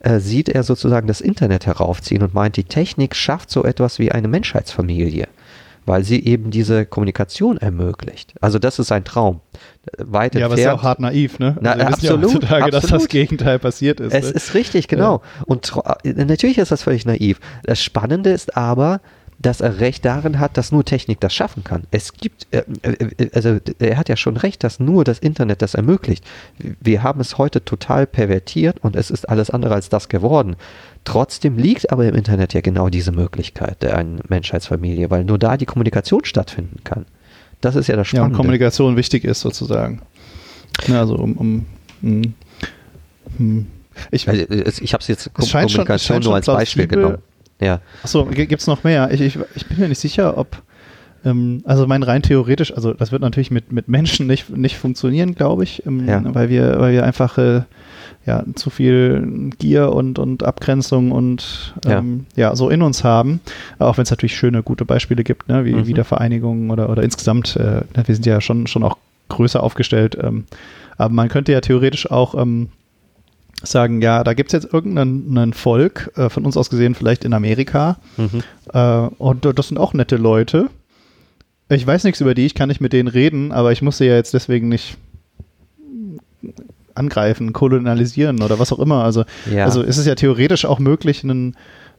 äh, sieht er sozusagen das Internet heraufziehen und meint, die Technik schafft so etwas wie eine Menschheitsfamilie, weil sie eben diese Kommunikation ermöglicht. Also das ist ein Traum. Weit ja, aber es ist ja auch hart naiv, ne? Na, also absolut, ja heutzutage, absolut. dass das Gegenteil passiert ist. Es ne? ist richtig, genau. Ja. Und äh, natürlich ist das völlig naiv. Das Spannende ist aber, dass er recht darin hat, dass nur Technik das schaffen kann. Es gibt, äh, äh, also er hat ja schon recht, dass nur das Internet das ermöglicht. Wir haben es heute total pervertiert und es ist alles andere als das geworden. Trotzdem liegt aber im Internet ja genau diese Möglichkeit der einen Menschheitsfamilie, weil nur da die Kommunikation stattfinden kann. Das ist ja das Spannende. Ja, und Kommunikation wichtig ist sozusagen. Also um, um, um hm. ich, also, ich habe es jetzt Kommunikation schon, nur als Beispiel genommen. Ja. Achso, gibt es noch mehr? Ich, ich, ich, bin mir nicht sicher, ob. Ähm, also, mein rein theoretisch, also, das wird natürlich mit, mit Menschen nicht, nicht funktionieren, glaube ich, ähm, ja. weil, wir, weil wir einfach. Äh, ja, zu viel Gier und, und Abgrenzung und ähm, ja. ja. so in uns haben. Auch wenn es natürlich schöne, gute Beispiele gibt, ne, wie mhm. Wiedervereinigungen oder, oder insgesamt, äh, wir sind ja schon, schon auch größer aufgestellt. Ähm, aber man könnte ja theoretisch auch ähm, sagen, ja, da gibt es jetzt irgendein Volk, äh, von uns aus gesehen vielleicht in Amerika, mhm. äh, und das sind auch nette Leute. Ich weiß nichts über die, ich kann nicht mit denen reden, aber ich muss sie ja jetzt deswegen nicht angreifen, kolonialisieren oder was auch immer. Also, ja. also ist es ja theoretisch auch möglich, einen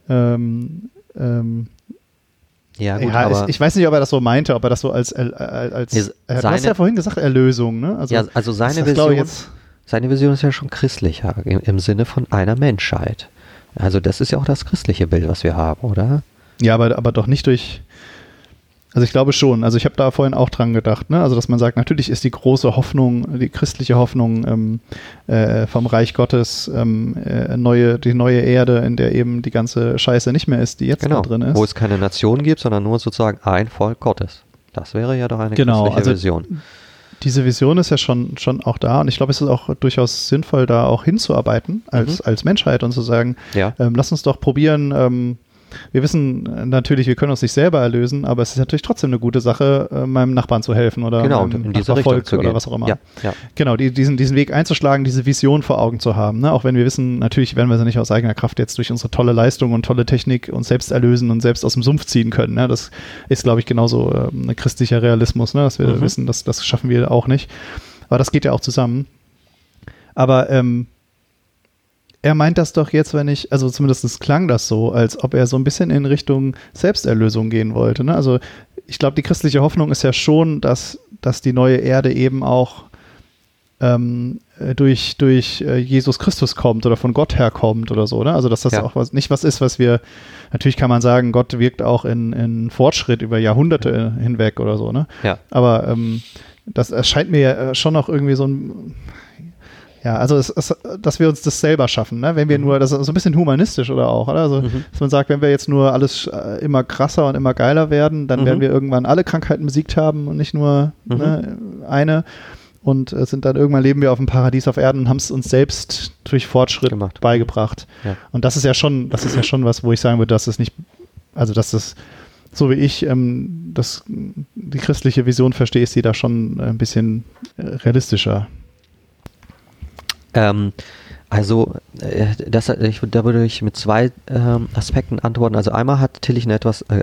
ähm, ähm, ja, gut, ja ich, ich, weiß nicht, ob er das so meinte, ob er das so als, als, als seine, du hast ja vorhin gesagt, Erlösung, ne? Also, ja, also seine Vision, jetzt, seine Vision ist ja schon christlicher, im, im Sinne von einer Menschheit. Also das ist ja auch das christliche Bild, was wir haben, oder? Ja, aber, aber doch nicht durch, also ich glaube schon. Also ich habe da vorhin auch dran gedacht, ne? Also dass man sagt, natürlich ist die große Hoffnung, die christliche Hoffnung ähm, äh, vom Reich Gottes ähm, äh, neue, die neue Erde, in der eben die ganze Scheiße nicht mehr ist, die jetzt genau, da drin ist. Wo es keine Nation gibt, sondern nur sozusagen ein Volk Gottes. Das wäre ja doch eine genau, christliche also Vision diese Vision ist ja schon, schon auch da und ich glaube, es ist auch durchaus sinnvoll, da auch hinzuarbeiten als, mhm. als Menschheit und zu sagen, ja. ähm, lass uns doch probieren, ähm, wir wissen äh, natürlich, wir können uns nicht selber erlösen, aber es ist natürlich trotzdem eine gute Sache, äh, meinem Nachbarn zu helfen oder genau, meinem zu oder was auch immer. Ja, ja. Genau, die, diesen, diesen Weg einzuschlagen, diese Vision vor Augen zu haben. Ne? Auch wenn wir wissen, natürlich werden wir sie nicht aus eigener Kraft jetzt durch unsere tolle Leistung und tolle Technik uns selbst erlösen und selbst aus dem Sumpf ziehen können. Ne? Das ist, glaube ich, genauso äh, ein christlicher Realismus, ne? dass wir mhm. wissen, dass das schaffen wir auch nicht. Aber das geht ja auch zusammen. Aber ähm, er meint das doch jetzt, wenn ich, also zumindest klang das so, als ob er so ein bisschen in Richtung Selbsterlösung gehen wollte. Ne? Also ich glaube, die christliche Hoffnung ist ja schon, dass, dass die neue Erde eben auch ähm, durch, durch äh, Jesus Christus kommt oder von Gott herkommt oder so. Ne? Also dass das ja. auch was, nicht was ist, was wir, natürlich kann man sagen, Gott wirkt auch in, in Fortschritt über Jahrhunderte hinweg oder so. Ne? Ja. Aber ähm, das erscheint mir ja schon auch irgendwie so ein Ja, also es, es, dass wir uns das selber schaffen, ne? wenn wir mhm. nur, das ist so ein bisschen humanistisch oder auch, oder? Also, mhm. dass man sagt, wenn wir jetzt nur alles äh, immer krasser und immer geiler werden, dann mhm. werden wir irgendwann alle Krankheiten besiegt haben und nicht nur mhm. ne, eine. Und äh, sind dann irgendwann leben wir auf dem Paradies auf Erden und haben es uns selbst durch Fortschritt Gemacht. beigebracht. Ja. Und das ist ja schon, das ist ja schon was, wo ich sagen würde, dass es nicht, also dass das so wie ich ähm, das, die christliche Vision verstehe, ist sie da schon ein bisschen äh, realistischer. Ähm, also, äh, das, ich, da würde ich mit zwei ähm, Aspekten antworten. Also einmal hat Tillich eine etwas äh,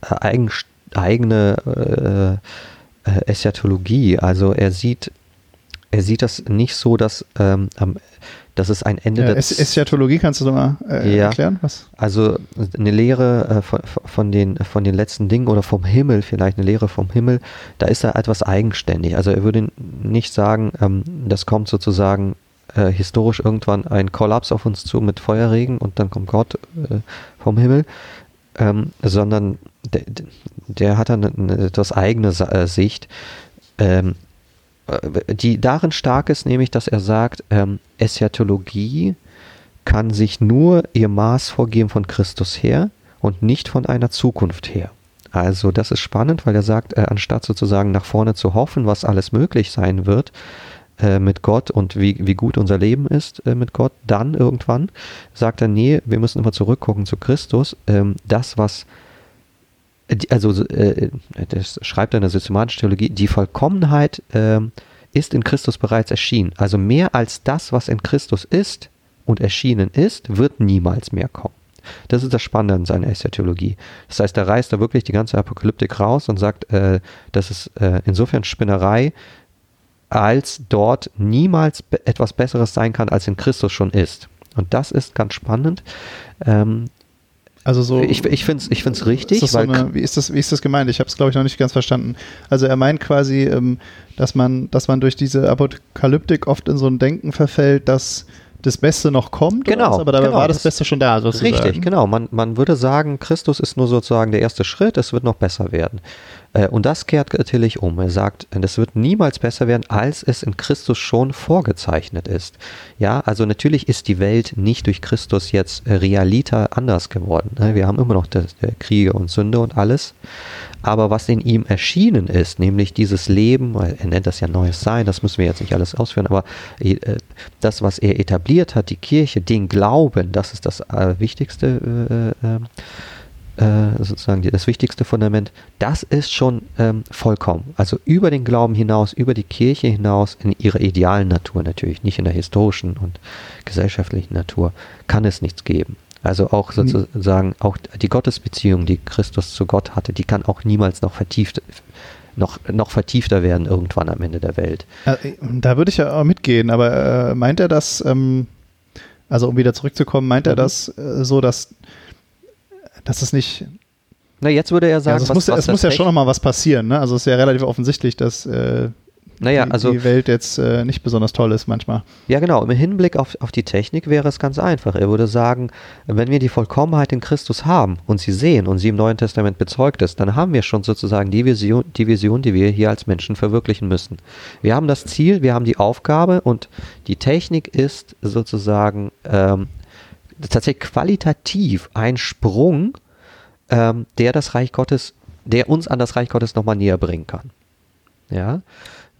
eigen, eigene äh, äh, Eschatologie. Also er sieht, er sieht das nicht so, dass ähm, das ist ein Ende ja, der Eschatologie kannst du so mal äh, ja, erklären? Was? Also eine Lehre äh, von, von, den, von den letzten Dingen oder vom Himmel, vielleicht eine Lehre vom Himmel, da ist er etwas eigenständig. Also er würde nicht sagen, ähm, das kommt sozusagen äh, historisch irgendwann ein Kollaps auf uns zu mit Feuerregen und dann kommt Gott äh, vom Himmel, ähm, sondern der, der, hat dann eine etwas eigene äh, Sicht, ähm, äh, die darin stark ist, nämlich, dass er sagt, ähm, Eschatologie kann sich nur ihr Maß vorgeben von Christus her und nicht von einer Zukunft her. Also das ist spannend, weil er sagt, äh, anstatt sozusagen nach vorne zu hoffen, was alles möglich sein wird, äh, mit Gott und wie, wie gut unser Leben ist äh, mit Gott, dann irgendwann sagt er, nee, wir müssen immer zurückgucken zu Christus. Ähm, das, was, also äh, das schreibt er in der systematischen Theologie, die Vollkommenheit ähm, ist in Christus bereits erschienen. Also mehr als das, was in Christus ist und erschienen ist, wird niemals mehr kommen. Das ist das Spannende an seiner Eschatologie. Das heißt, er reißt da wirklich die ganze Apokalyptik raus und sagt, äh, das ist äh, insofern Spinnerei, als dort niemals etwas Besseres sein kann, als in Christus schon ist. Und das ist ganz spannend. Ähm, also so. Ich, ich finde es ich find's richtig. Ist so eine, wie, ist das, wie ist das gemeint? Ich habe es, glaube ich, noch nicht ganz verstanden. Also er meint quasi, ähm, dass, man, dass man durch diese Apokalyptik oft in so ein Denken verfällt, dass das Beste noch kommt. Genau. Aber dabei genau, war das, das, Beste schon da. Sozusagen. Richtig, genau. Man, man würde sagen, Christus ist nur sozusagen der erste Schritt, es wird noch besser werden. Äh, und das kehrt Tillich um. Er sagt, es wird niemals besser werden, als es in Christus schon vorgezeichnet ist. Ja, also natürlich ist die Welt nicht durch Christus jetzt realiter anders geworden. Ne? Wir haben immer noch Kriege und Sünde und alles. Aber was in ihm erschienen ist, nämlich dieses Leben, er nennt das ja neues Sein, das müssen wir jetzt nicht alles ausführen, aber äh, das, was er etabliert hat, die Kirche, den Glauben, das ist das äh, wichtigste äh, sozusagen das wichtigste Fundament, das ist schon ähm, vollkommen. Also über den Glauben hinaus, über die Kirche hinaus, in ihrer idealen Natur natürlich, nicht in der historischen und gesellschaftlichen Natur, kann es nichts geben. Also auch hm. sozusagen, auch die Gottesbeziehung, die Christus zu Gott hatte, die kann auch niemals noch vertieft noch, noch vertiefter werden irgendwann am Ende der Welt. Äh, da würde ich ja auch mitgehen, aber äh, meint er das, ähm, also um wieder zurückzukommen, meint mhm. er das äh, so, dass dass es nicht. Na, jetzt würde er sagen, ja, also es was, muss, was es muss ja schon nochmal was passieren. Ne? Also es ist ja relativ offensichtlich, dass äh, naja, die, also, die Welt jetzt äh, nicht besonders toll ist manchmal. Ja, genau. Im Hinblick auf, auf die Technik wäre es ganz einfach. Er würde sagen, wenn wir die Vollkommenheit in Christus haben und sie sehen und sie im Neuen Testament bezeugt ist, dann haben wir schon sozusagen die Vision, die Vision, die wir hier als Menschen verwirklichen müssen. Wir haben das Ziel, wir haben die Aufgabe und die Technik ist sozusagen ähm, tatsächlich qualitativ ein Sprung, ähm, der das Reich Gottes, der uns an das Reich Gottes nochmal näher bringen kann. Ja.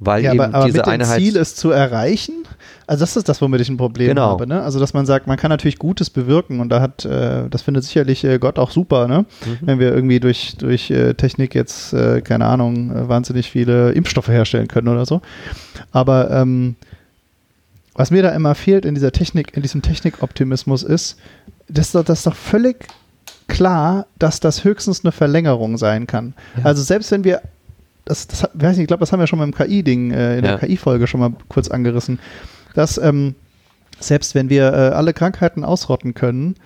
Weil ja, eben aber, aber diese mit dem Einheit Ziel, es zu erreichen, also das ist das, womit ich ein Problem genau. habe. Ne? Also dass man sagt, man kann natürlich Gutes bewirken und da hat, äh, das findet sicherlich äh, Gott auch super, ne? Mhm. wenn wir irgendwie durch, durch äh, Technik jetzt, äh, keine Ahnung, äh, wahnsinnig viele Impfstoffe herstellen können oder so. Aber ähm, was mir da immer fehlt in dieser Technik, in diesem Technikoptimismus ist, das, das ist doch völlig klar, dass das höchstens eine Verlängerung sein kann. Ja. Also selbst wenn wir, das, das weiß nicht, ich glaube, das haben wir schon mal im KI-Ding, äh, in ja. der KI-Folge schon mal kurz angerissen, dass ähm, selbst wenn wir äh, alle Krankheiten ausrotten können,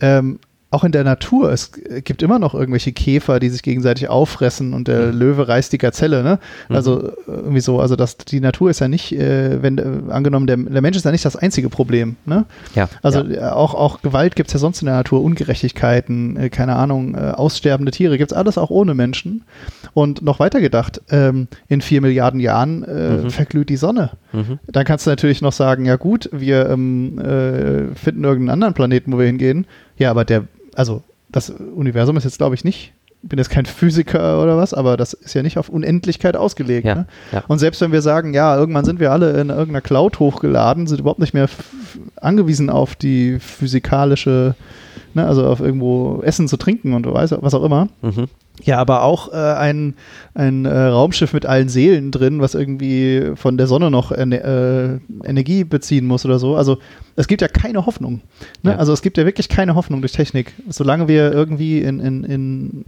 ähm, auch in der Natur, es gibt immer noch irgendwelche Käfer, die sich gegenseitig auffressen und der mhm. Löwe reißt die Gazelle, ne? Mhm. Also irgendwie so, also das, die Natur ist ja nicht, äh, wenn äh, angenommen, der, der, Mensch ist ja nicht das einzige Problem, ne? Ja. Also ja. auch, auch Gewalt gibt es ja sonst in der Natur, Ungerechtigkeiten, äh, keine Ahnung, äh, aussterbende Tiere, gibt es alles auch ohne Menschen. Und noch weiter gedacht, ähm, in vier Milliarden Jahren äh, mhm. verglüht die Sonne. Mhm. Dann kannst du natürlich noch sagen, ja gut, wir ähm, äh, finden irgendeinen anderen Planeten, wo wir hingehen. Ja, aber der also das Universum ist jetzt, glaube ich, nicht, ich bin jetzt kein Physiker oder was, aber das ist ja nicht auf Unendlichkeit ausgelegt. Ja, ne? ja. Und selbst wenn wir sagen, ja, irgendwann sind wir alle in irgendeiner Cloud hochgeladen, sind überhaupt nicht mehr angewiesen auf die physikalische, ne, also auf irgendwo Essen zu trinken und was auch immer. Mhm. Ja, aber auch äh, ein, ein äh, Raumschiff mit allen Seelen drin, was irgendwie von der Sonne noch äh, Energie beziehen muss oder so. Also es gibt ja keine Hoffnung. Ne? Ja. Also es gibt ja wirklich keine Hoffnung durch Technik. Solange wir irgendwie in, in, in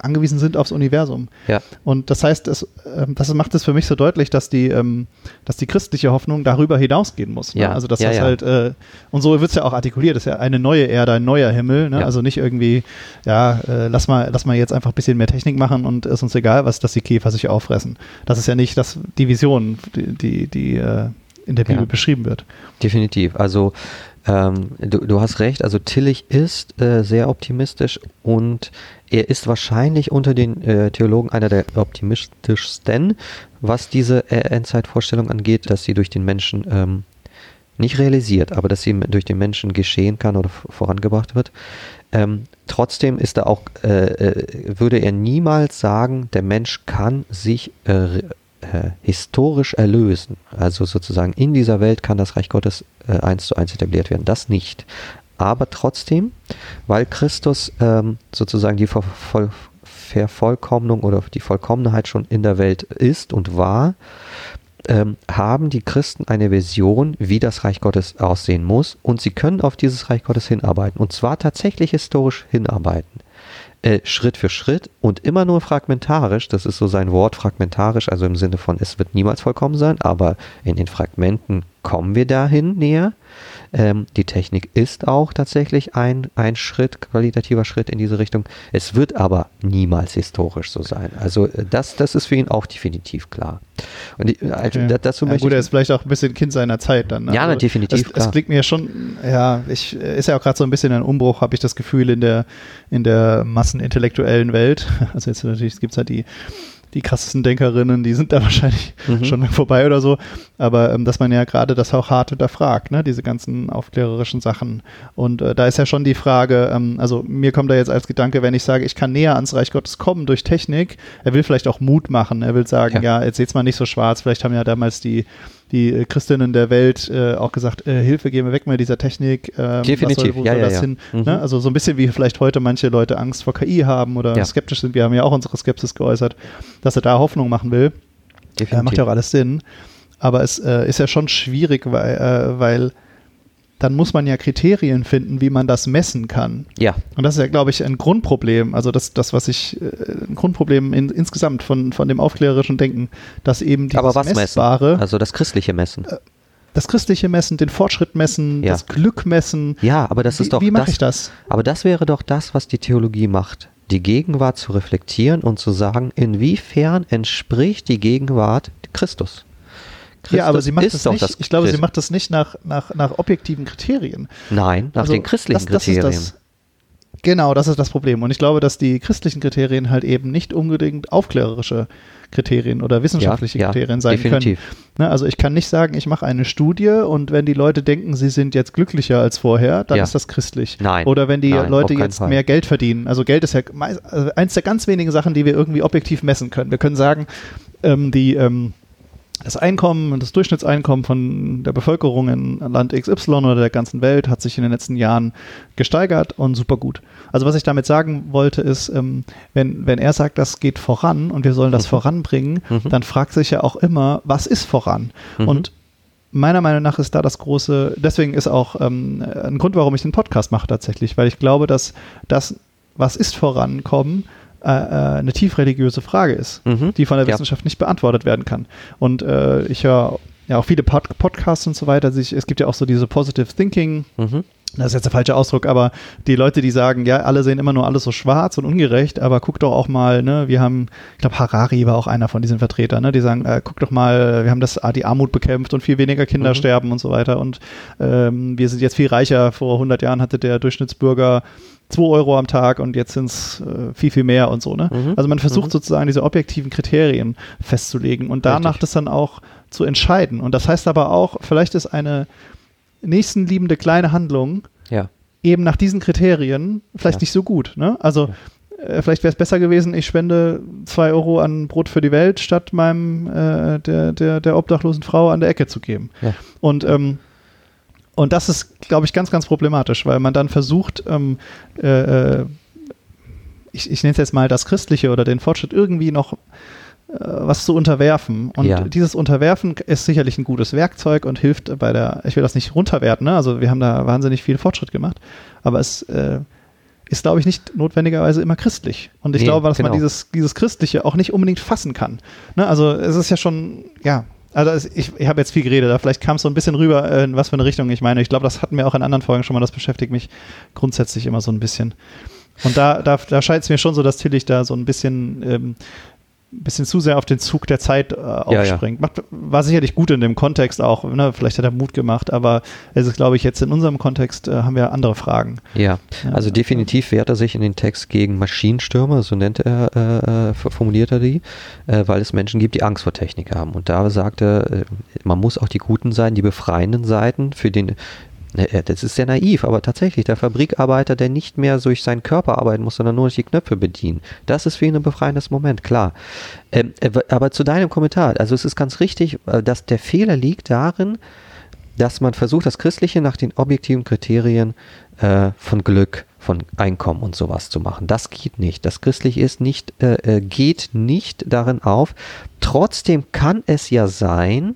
angewiesen sind aufs Universum. Ja. Und das heißt, es, äh, das macht es für mich so deutlich, dass die, ähm, dass die christliche Hoffnung darüber hinausgehen muss. Ne? Ja. Also dass ja, das ja. halt, äh, und so wird es ja auch artikuliert, das ist ja eine neue Erde, ein neuer Himmel. Ne? Also nicht irgendwie, ja, äh, lass mal, lass mal jetzt einfach ein bisschen mehr Technik machen und ist uns egal, was, dass die Käfer sich auffressen. Das ist ja nicht das, die Vision, die, die, die äh, in der Bibel beschrieben wird. Definitiv. Also ähm, du, du, hast recht, also Tillich ist äh, sehr optimistisch und er ist wahrscheinlich unter den äh, Theologen einer der optimistischsten, was diese äh, Endzeitvorstellung angeht, dass sie durch den Menschen ähm, nicht realisiert, aber dass sie durch den Menschen geschehen kann oder vorangebracht wird. Ähm, trotzdem ist er auch, äh, äh, würde er niemals sagen, der Mensch kann sich äh, äh, historisch erlösen. Also sozusagen in dieser Welt kann das Reich Gottes äh, eins zu eins etabliert werden. Das nicht. Aber trotzdem, weil Christus ähm, sozusagen die Ver Ver Vervollkommnung oder die Vollkommenheit schon in der Welt ist und war, ähm, haben die Christen eine Vision, wie das Reich Gottes aussehen muss und sie können auf dieses Reich Gottes hinarbeiten und zwar tatsächlich historisch hinarbeiten äh, Schritt für Schritt und immer nur fragmentarisch. Das ist so sein Wort, fragmentarisch, also im Sinne von, es wird niemals vollkommen sein, aber in den Fragmenten kommen wir dahin näher. Ähm, die Technik ist auch tatsächlich ein, ein Schritt, qualitativer Schritt in diese Richtung. Es wird aber niemals historisch so sein. Also äh, das, das ist für ihn auch definitiv klar. Und ich, also okay. dazu ja, möchte gut, er ist vielleicht auch ein bisschen Kind seiner Zeit dann. Ne? Ja, also, definitiv. Es, es klingt mir schon, ja, ich, ist ja auch gerade so ein bisschen ein Umbruch, habe ich das Gefühl, in der, in der massenintellektuellen Welt. Also jetzt natürlich gibt es halt die die krassesten Denkerinnen, die sind da wahrscheinlich mhm. schon vorbei oder so. Aber ähm, dass man ja gerade das auch hart hinterfragt, ne? diese ganzen aufklärerischen Sachen. Und äh, da ist ja schon die Frage, ähm, also mir kommt da jetzt als Gedanke, wenn ich sage, ich kann näher ans Reich Gottes kommen durch Technik, er will vielleicht auch Mut machen. Er will sagen, ja, ja jetzt seht's mal nicht so schwarz. Vielleicht haben ja damals die die äh, Christinnen der Welt äh, auch gesagt, äh, Hilfe, gehen wir weg mit dieser Technik. Ähm, Definitiv, soll, ja, ja, ja. Hin, mhm. ne? Also so ein bisschen wie vielleicht heute manche Leute Angst vor KI haben oder ja. skeptisch sind. Wir haben ja auch unsere Skepsis geäußert, dass er da Hoffnung machen will. Definitiv. Äh, macht ja auch alles Sinn. Aber es äh, ist ja schon schwierig, weil, äh, weil dann muss man ja Kriterien finden, wie man das messen kann. Ja. Und das ist ja, glaube ich, ein Grundproblem. Also das, das was ich, äh, ein Grundproblem in, insgesamt von, von dem aufklärerischen Denken, dass eben was Messbare, messen? Also das christliche Messen. Äh, das christliche Messen, den Fortschritt messen, ja. das Glück messen. Ja, aber das ist wie, doch. Wie mache ich das? Aber das wäre doch das, was die Theologie macht. Die Gegenwart zu reflektieren und zu sagen, inwiefern entspricht die Gegenwart Christus. Christus ja, aber sie macht das nicht. Das ich glaube, sie macht das nicht nach, nach, nach objektiven Kriterien. Nein, nach also, den christlichen das, das Kriterien. Das, genau, das ist das Problem. Und ich glaube, dass die christlichen Kriterien halt eben nicht unbedingt aufklärerische Kriterien oder wissenschaftliche ja, ja, Kriterien sein definitiv. können. Ne, also ich kann nicht sagen, ich mache eine Studie und wenn die Leute denken, sie sind jetzt glücklicher als vorher, dann ja. ist das christlich. Nein. Oder wenn die Nein, Leute jetzt Fall. mehr Geld verdienen. Also Geld ist ja also eins der ganz wenigen Sachen, die wir irgendwie objektiv messen können. Wir können sagen, ähm, die ähm, das Einkommen, das Durchschnittseinkommen von der Bevölkerung in Land XY oder der ganzen Welt hat sich in den letzten Jahren gesteigert und super gut. Also was ich damit sagen wollte ist, ähm, wenn, wenn er sagt, das geht voran und wir sollen das mhm. voranbringen, mhm. dann fragt sich ja auch immer, was ist voran? Mhm. Und meiner Meinung nach ist da das große, deswegen ist auch ähm, ein Grund, warum ich den Podcast mache tatsächlich, weil ich glaube, dass das, was ist vorankommen, äh, äh, eine tief religiöse Frage ist, mhm. die von der ja. Wissenschaft nicht beantwortet werden kann. Und äh, ich höre ja auch viele Pod Podcasts und so weiter. es gibt ja auch so diese Positive Thinking. Mhm. Das ist jetzt der falsche Ausdruck, aber die Leute, die sagen, ja, alle sehen immer nur alles so schwarz und ungerecht, aber guck doch auch mal, ne, wir haben, ich glaube, Harari war auch einer von diesen Vertretern, ne, die sagen, äh, guck doch mal, wir haben das, die Armut bekämpft und viel weniger Kinder mhm. sterben und so weiter und ähm, wir sind jetzt viel reicher. Vor 100 Jahren hatte der Durchschnittsbürger 2 Euro am Tag und jetzt sind es äh, viel, viel mehr und so. Ne? Mhm. Also man versucht mhm. sozusagen diese objektiven Kriterien festzulegen und danach Richtig. das dann auch zu entscheiden. Und das heißt aber auch, vielleicht ist eine nächstenliebende kleine Handlung ja. eben nach diesen Kriterien vielleicht ja. nicht so gut. Ne? Also äh, vielleicht wäre es besser gewesen, ich spende zwei Euro an Brot für die Welt, statt meinem äh, der, der, der obdachlosen Frau an der Ecke zu geben. Und ähm, und das ist, glaube ich, ganz, ganz problematisch, weil man dann versucht, ähm, äh, äh ich, ich nenne es jetzt mal das Christliche oder den Fortschritt irgendwie noch was zu unterwerfen. Und ja. dieses Unterwerfen ist sicherlich ein gutes Werkzeug und hilft bei der, ich will das nicht runterwerten, ne? also wir haben da wahnsinnig viel Fortschritt gemacht, aber es äh, ist, glaube ich, nicht notwendigerweise immer christlich. Und ich nee, glaube, dass genau. man dieses, dieses Christliche auch nicht unbedingt fassen kann. Ne? Also es ist ja schon, ja, also ich, ich habe jetzt viel geredet, aber vielleicht kam es so ein bisschen rüber, äh, in was für eine Richtung ich meine. Ich glaube, das hatten wir auch in anderen Folgen schon mal, das beschäftigt mich grundsätzlich immer so ein bisschen. Und da, da, da scheint es mir schon so, dass Tillich da so ein bisschen ähm, bisschen zu sehr auf den Zug der Zeit äh, aufspringt. Ja, ja. War sicherlich gut in dem Kontext auch, ne? vielleicht hat er Mut gemacht, aber es ist, glaube ich, jetzt in unserem Kontext äh, haben wir andere Fragen. Ja, ja, also definitiv wehrt er sich in den Text gegen Maschinenstürme, so nennt er, äh, äh formuliert er die, äh, weil es Menschen gibt, die Angst vor Technik haben. Und da sagt er, äh, man muss auch die guten sein, die befreienden Seiten, für den das ist sehr naiv, aber tatsächlich, der Fabrikarbeiter, der nicht mehr durch seinen Körper arbeiten muss, sondern nur durch die Knöpfe bedienen, das ist für ihn ein befreiendes Moment, klar. Ähm, äh, aber zu deinem Kommentar, also es ist ganz richtig, äh, dass der Fehler liegt darin, dass man versucht, das Christliche nach den objektiven Kriterien äh, von Glück, von Einkommen und sowas zu machen. Das geht nicht. Das Christliche ist nicht, äh, geht nicht darin auf. Trotzdem kann es ja sein,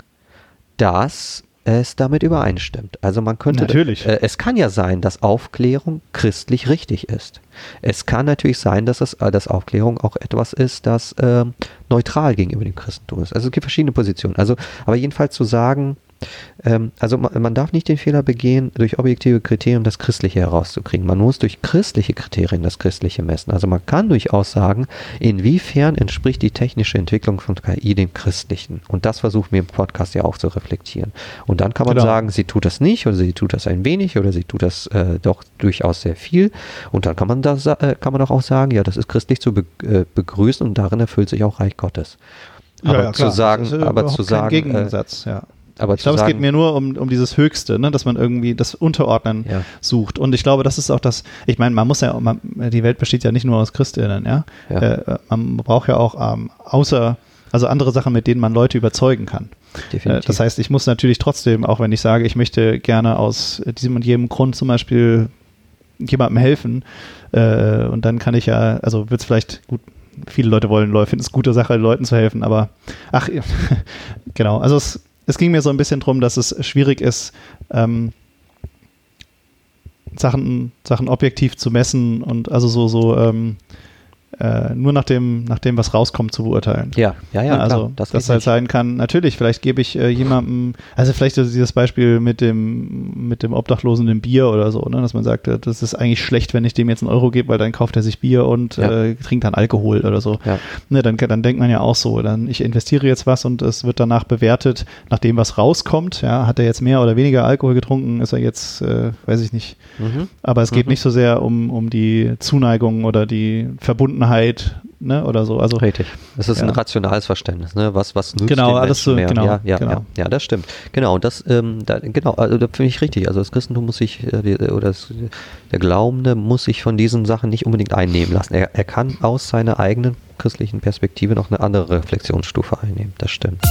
dass es damit übereinstimmt. Also man könnte, natürlich. Äh, es kann ja sein, dass Aufklärung christlich richtig ist. Es kann natürlich sein, dass es, äh, dass Aufklärung auch etwas ist, das äh, neutral gegenüber dem Christentum ist. Also es gibt verschiedene Positionen. Also, aber jedenfalls zu sagen, ähm, also man, man, darf nicht den Fehler begehen, durch objektive Kriterien das Christliche herauszukriegen. Man muss durch christliche Kriterien das Christliche messen. Also man kann durchaus sagen, inwiefern entspricht die technische Entwicklung von KI dem Christlichen. Und das versuchen wir im Podcast ja auch zu reflektieren. Und dann kann man genau. sagen, sie tut das nicht oder sie tut das ein wenig oder sie tut das äh, doch durchaus sehr viel. Und dann kann man das, äh, kann man auch sagen, ja, das ist christlich zu be äh, begrüßen und darin erfüllt sich auch Reich Gottes. Aber ja, ja, zu sagen, aber zu sagen, Gegensatz, ja. Aber ich glaube, es geht mir nur um, um dieses Höchste, ne, dass man irgendwie das Unterordnen ja. sucht. Und ich glaube, das ist auch das, ich meine, man muss ja, man, die Welt besteht ja nicht nur aus Christinnen, ja. ja. Äh, man braucht ja auch ähm, außer, also andere Sachen, mit denen man Leute überzeugen kann. Definitiv. Äh, das heißt, ich muss natürlich trotzdem, auch wenn ich sage, ich möchte gerne aus diesem und jedem Grund zum Beispiel jemandem helfen, äh, und dann kann ich ja, also wird es vielleicht gut, viele Leute wollen, finden es gute Sache, Leuten zu helfen, aber ach, genau, also es es ging mir so ein bisschen darum, dass es schwierig ist, ähm, Sachen, Sachen objektiv zu messen und also so, so ähm, äh, nur nach dem, nach dem, was rauskommt, zu beurteilen. Ja, ja, ja. Also, klar, das dass halt sein kann, natürlich, vielleicht gebe ich äh, jemandem, also vielleicht dieses Beispiel mit dem, mit dem Obdachlosen im Bier oder so, ne, dass man sagt, äh, das ist eigentlich schlecht, wenn ich dem jetzt einen Euro gebe, weil dann kauft er sich Bier und ja. äh, trinkt dann Alkohol oder so. Ja. Ne, dann, dann denkt man ja auch so, dann ich investiere jetzt was und es wird danach bewertet, nach dem, was rauskommt. Ja, hat er jetzt mehr oder weniger Alkohol getrunken, ist er jetzt, äh, weiß ich nicht. Mhm. Aber es geht mhm. nicht so sehr um, um die Zuneigung oder die Verbundenheit Offenheit ne, oder so. Also, Richtig. Das ist ja. ein rationales Verständnis, ne? Was, was nützt genau, alles so, mehr? Genau, ja, ja, genau. Ja, ja, das stimmt. Genau, und das, ähm, da, genau, also da finde ich richtig. Also das Christentum muss sich, äh, oder das, der Glaubende muss sich von diesen Sachen nicht unbedingt einnehmen lassen. Er, er kann aus seiner eigenen christlichen Perspektive noch eine andere Reflexionsstufe einnehmen. Das stimmt.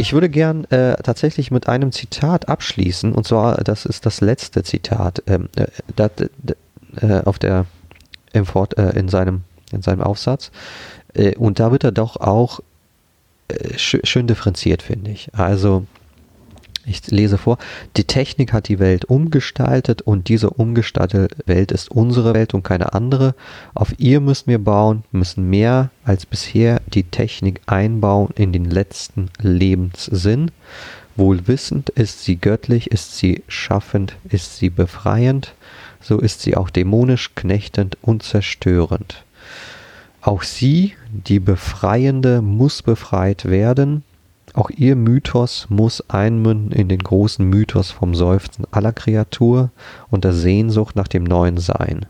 Ich würde gern äh, tatsächlich mit einem Zitat abschließen, und zwar, das ist das letzte Zitat, ähm, äh, dat, äh, auf der, im Fort, äh, in, seinem, in seinem Aufsatz. Äh, und da wird er doch auch äh, sch schön differenziert, finde ich. Also, ich lese vor, die Technik hat die Welt umgestaltet und diese umgestaltete Welt ist unsere Welt und keine andere. Auf ihr müssen wir bauen, müssen mehr als bisher die Technik einbauen in den letzten Lebenssinn. Wohlwissend ist sie göttlich, ist sie schaffend, ist sie befreiend, so ist sie auch dämonisch, knechtend und zerstörend. Auch sie, die Befreiende, muss befreit werden, auch ihr Mythos muss einmünden in den großen Mythos vom Seufzen aller Kreatur und der Sehnsucht nach dem neuen Sein.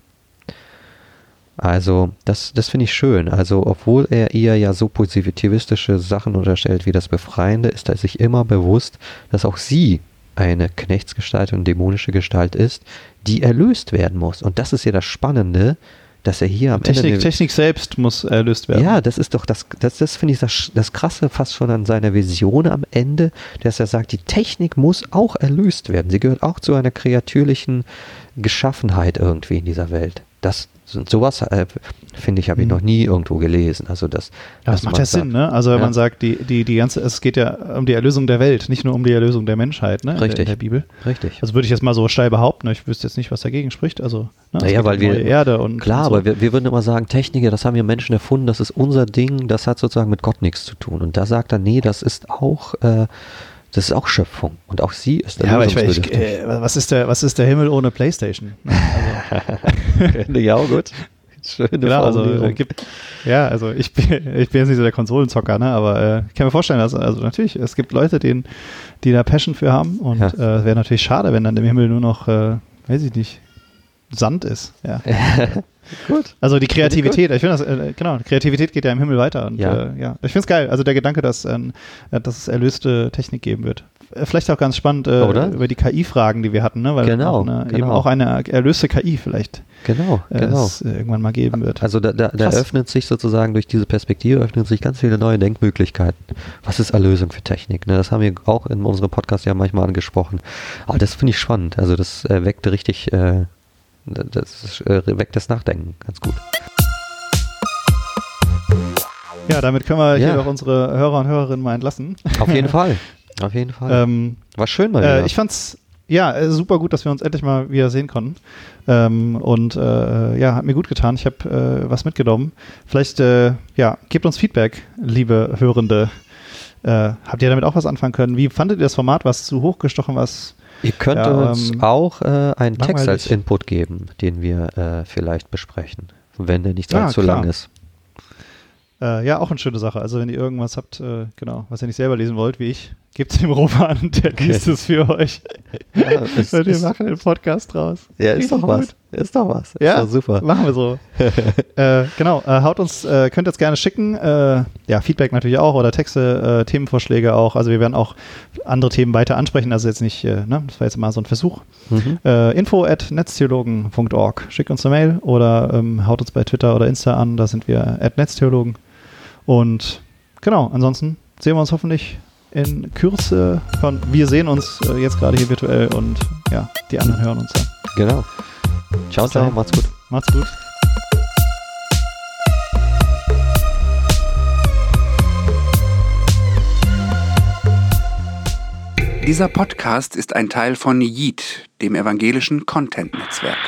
Also, das, das finde ich schön. Also, obwohl er ihr ja so positivistische Sachen unterstellt wie das Befreiende, ist er sich immer bewusst, dass auch sie eine Knechtsgestalt und dämonische Gestalt ist, die erlöst werden muss. Und das ist ja das Spannende, dass er hier am Technik, Ende. Technik selbst muss erlöst werden. Ja, das ist doch das, das, das finde ich das, das Krasse fast schon an seiner Vision am Ende, dass er sagt, die Technik muss auch erlöst werden. Sie gehört auch zu einer kreatürlichen Geschaffenheit irgendwie in dieser Welt. Das, sowas, äh, finde ich, habe ich Mhm. noch nie irgendwo gelesen. Also das, Ja, das macht ja Sinn, ne? Also Ja. man sagt, die, die, die ganze, es geht ja um die Erlösung der Welt, nicht nur um die Erlösung der Menschheit, ne? in der- Richtig. In der Bibel. Richtig. Also würde ich jetzt mal so steil behaupten, ich wüsste jetzt nicht, was dagegen spricht. Also, ne? Naja, weil um wir- Erde und Klar, und so. aber wir, wir würden immer sagen, Techniker, das haben wir Menschen erfunden, das ist unser Ding, das hat sozusagen mit Gott nichts zu tun. Und da sagt er, nee, das ist auch, äh, das ist auch Schöpfung. Und auch sie ist ja, aber ich, ich, äh, was, ist der, was ist der Himmel ohne Playstation? Ne? Also, ja, gut. Schöne genau, also, äh, gibt, ja, also ich bin, ich bin jetzt nicht so der Konsolenzocker, ne? aber äh, ich kann mir vorstellen, dass, also natürlich, es gibt Leute, denen, die da Passion für haben und Ja. äh, wäre natürlich schade, wenn dann im Himmel nur noch, äh, weiß ich nicht, Sand ist. Ja. gut. Also die Kreativität, ich finde das, äh, genau, Kreativität geht ja im Himmel weiter. Und, Ja. Äh, ja. Ich finde es geil, also der Gedanke, dass, ähm, äh, dass es erlöste Technik geben wird. Äh, Vielleicht auch ganz spannend äh, über die KI-Fragen, die wir hatten, ne? weil Genau, auch eine, eben genau. auch eine erlöste KI vielleicht Genau, äh, genau. es irgendwann mal geben wird. Also da, da, da öffnet sich sozusagen durch diese Perspektive öffnen sich ganz viele neue Denkmöglichkeiten. Was ist Erlösung für Technik? Ne? Das haben wir auch in unserem Podcast ja manchmal angesprochen. Aber das finde ich spannend. Also das weckt richtig, das äh, weckt das Nachdenken ganz gut. Ja, damit können wir Ja. hier doch unsere Hörer und Hörerinnen mal entlassen. Auf jeden Fall. Auf jeden Fall. ähm, War schön mal Äh, wieder. ich fand's ja äh, super gut, dass wir uns endlich mal wieder sehen konnten. Ähm, und äh, ja, hat mir gut getan. Ich habe äh, was mitgenommen. Vielleicht äh, ja, gebt uns Feedback, liebe Hörende. Äh, habt ihr damit auch was anfangen können? Wie fandet ihr das Format? Was zu hochgestochen? Was? Ihr könnt ja, uns ähm, auch äh, einen Text als. Input geben, den wir äh, vielleicht besprechen, wenn der nicht Ah, allzu klar. lang ist. Äh, ja, auch eine schöne Sache. Also wenn ihr irgendwas habt, äh, genau, was ihr nicht selber lesen wollt, wie ich, gebt dem Roman, der liest es für euch. Ja, es Und wir ist- machen den Podcast draus. Ja, ist doch Richtig was. Ist doch was. Ist Ja, doch super. Machen wir so. äh, genau, äh, haut uns, äh, könnt jetzt gerne schicken. Äh, ja, Feedback natürlich auch oder Texte, äh, Themenvorschläge auch. Also wir werden auch andere Themen weiter ansprechen. Also jetzt nicht, äh, ne, das war jetzt mal so ein Versuch. Mhm. Info at netztheologen.org. Schickt uns eine Mail oder ähm, haut uns bei Twitter oder Insta an. Da sind wir at netztheologen. Und genau, ansonsten sehen wir uns hoffentlich in Kürze. Von, wir sehen uns äh, jetzt gerade hier virtuell und ja, die anderen hören uns dann. Genau. Ciao, ciao. dahin. Macht's gut. Macht's gut. Dieser Podcast ist ein Teil von Yeet, dem evangelischen Content-Netzwerk.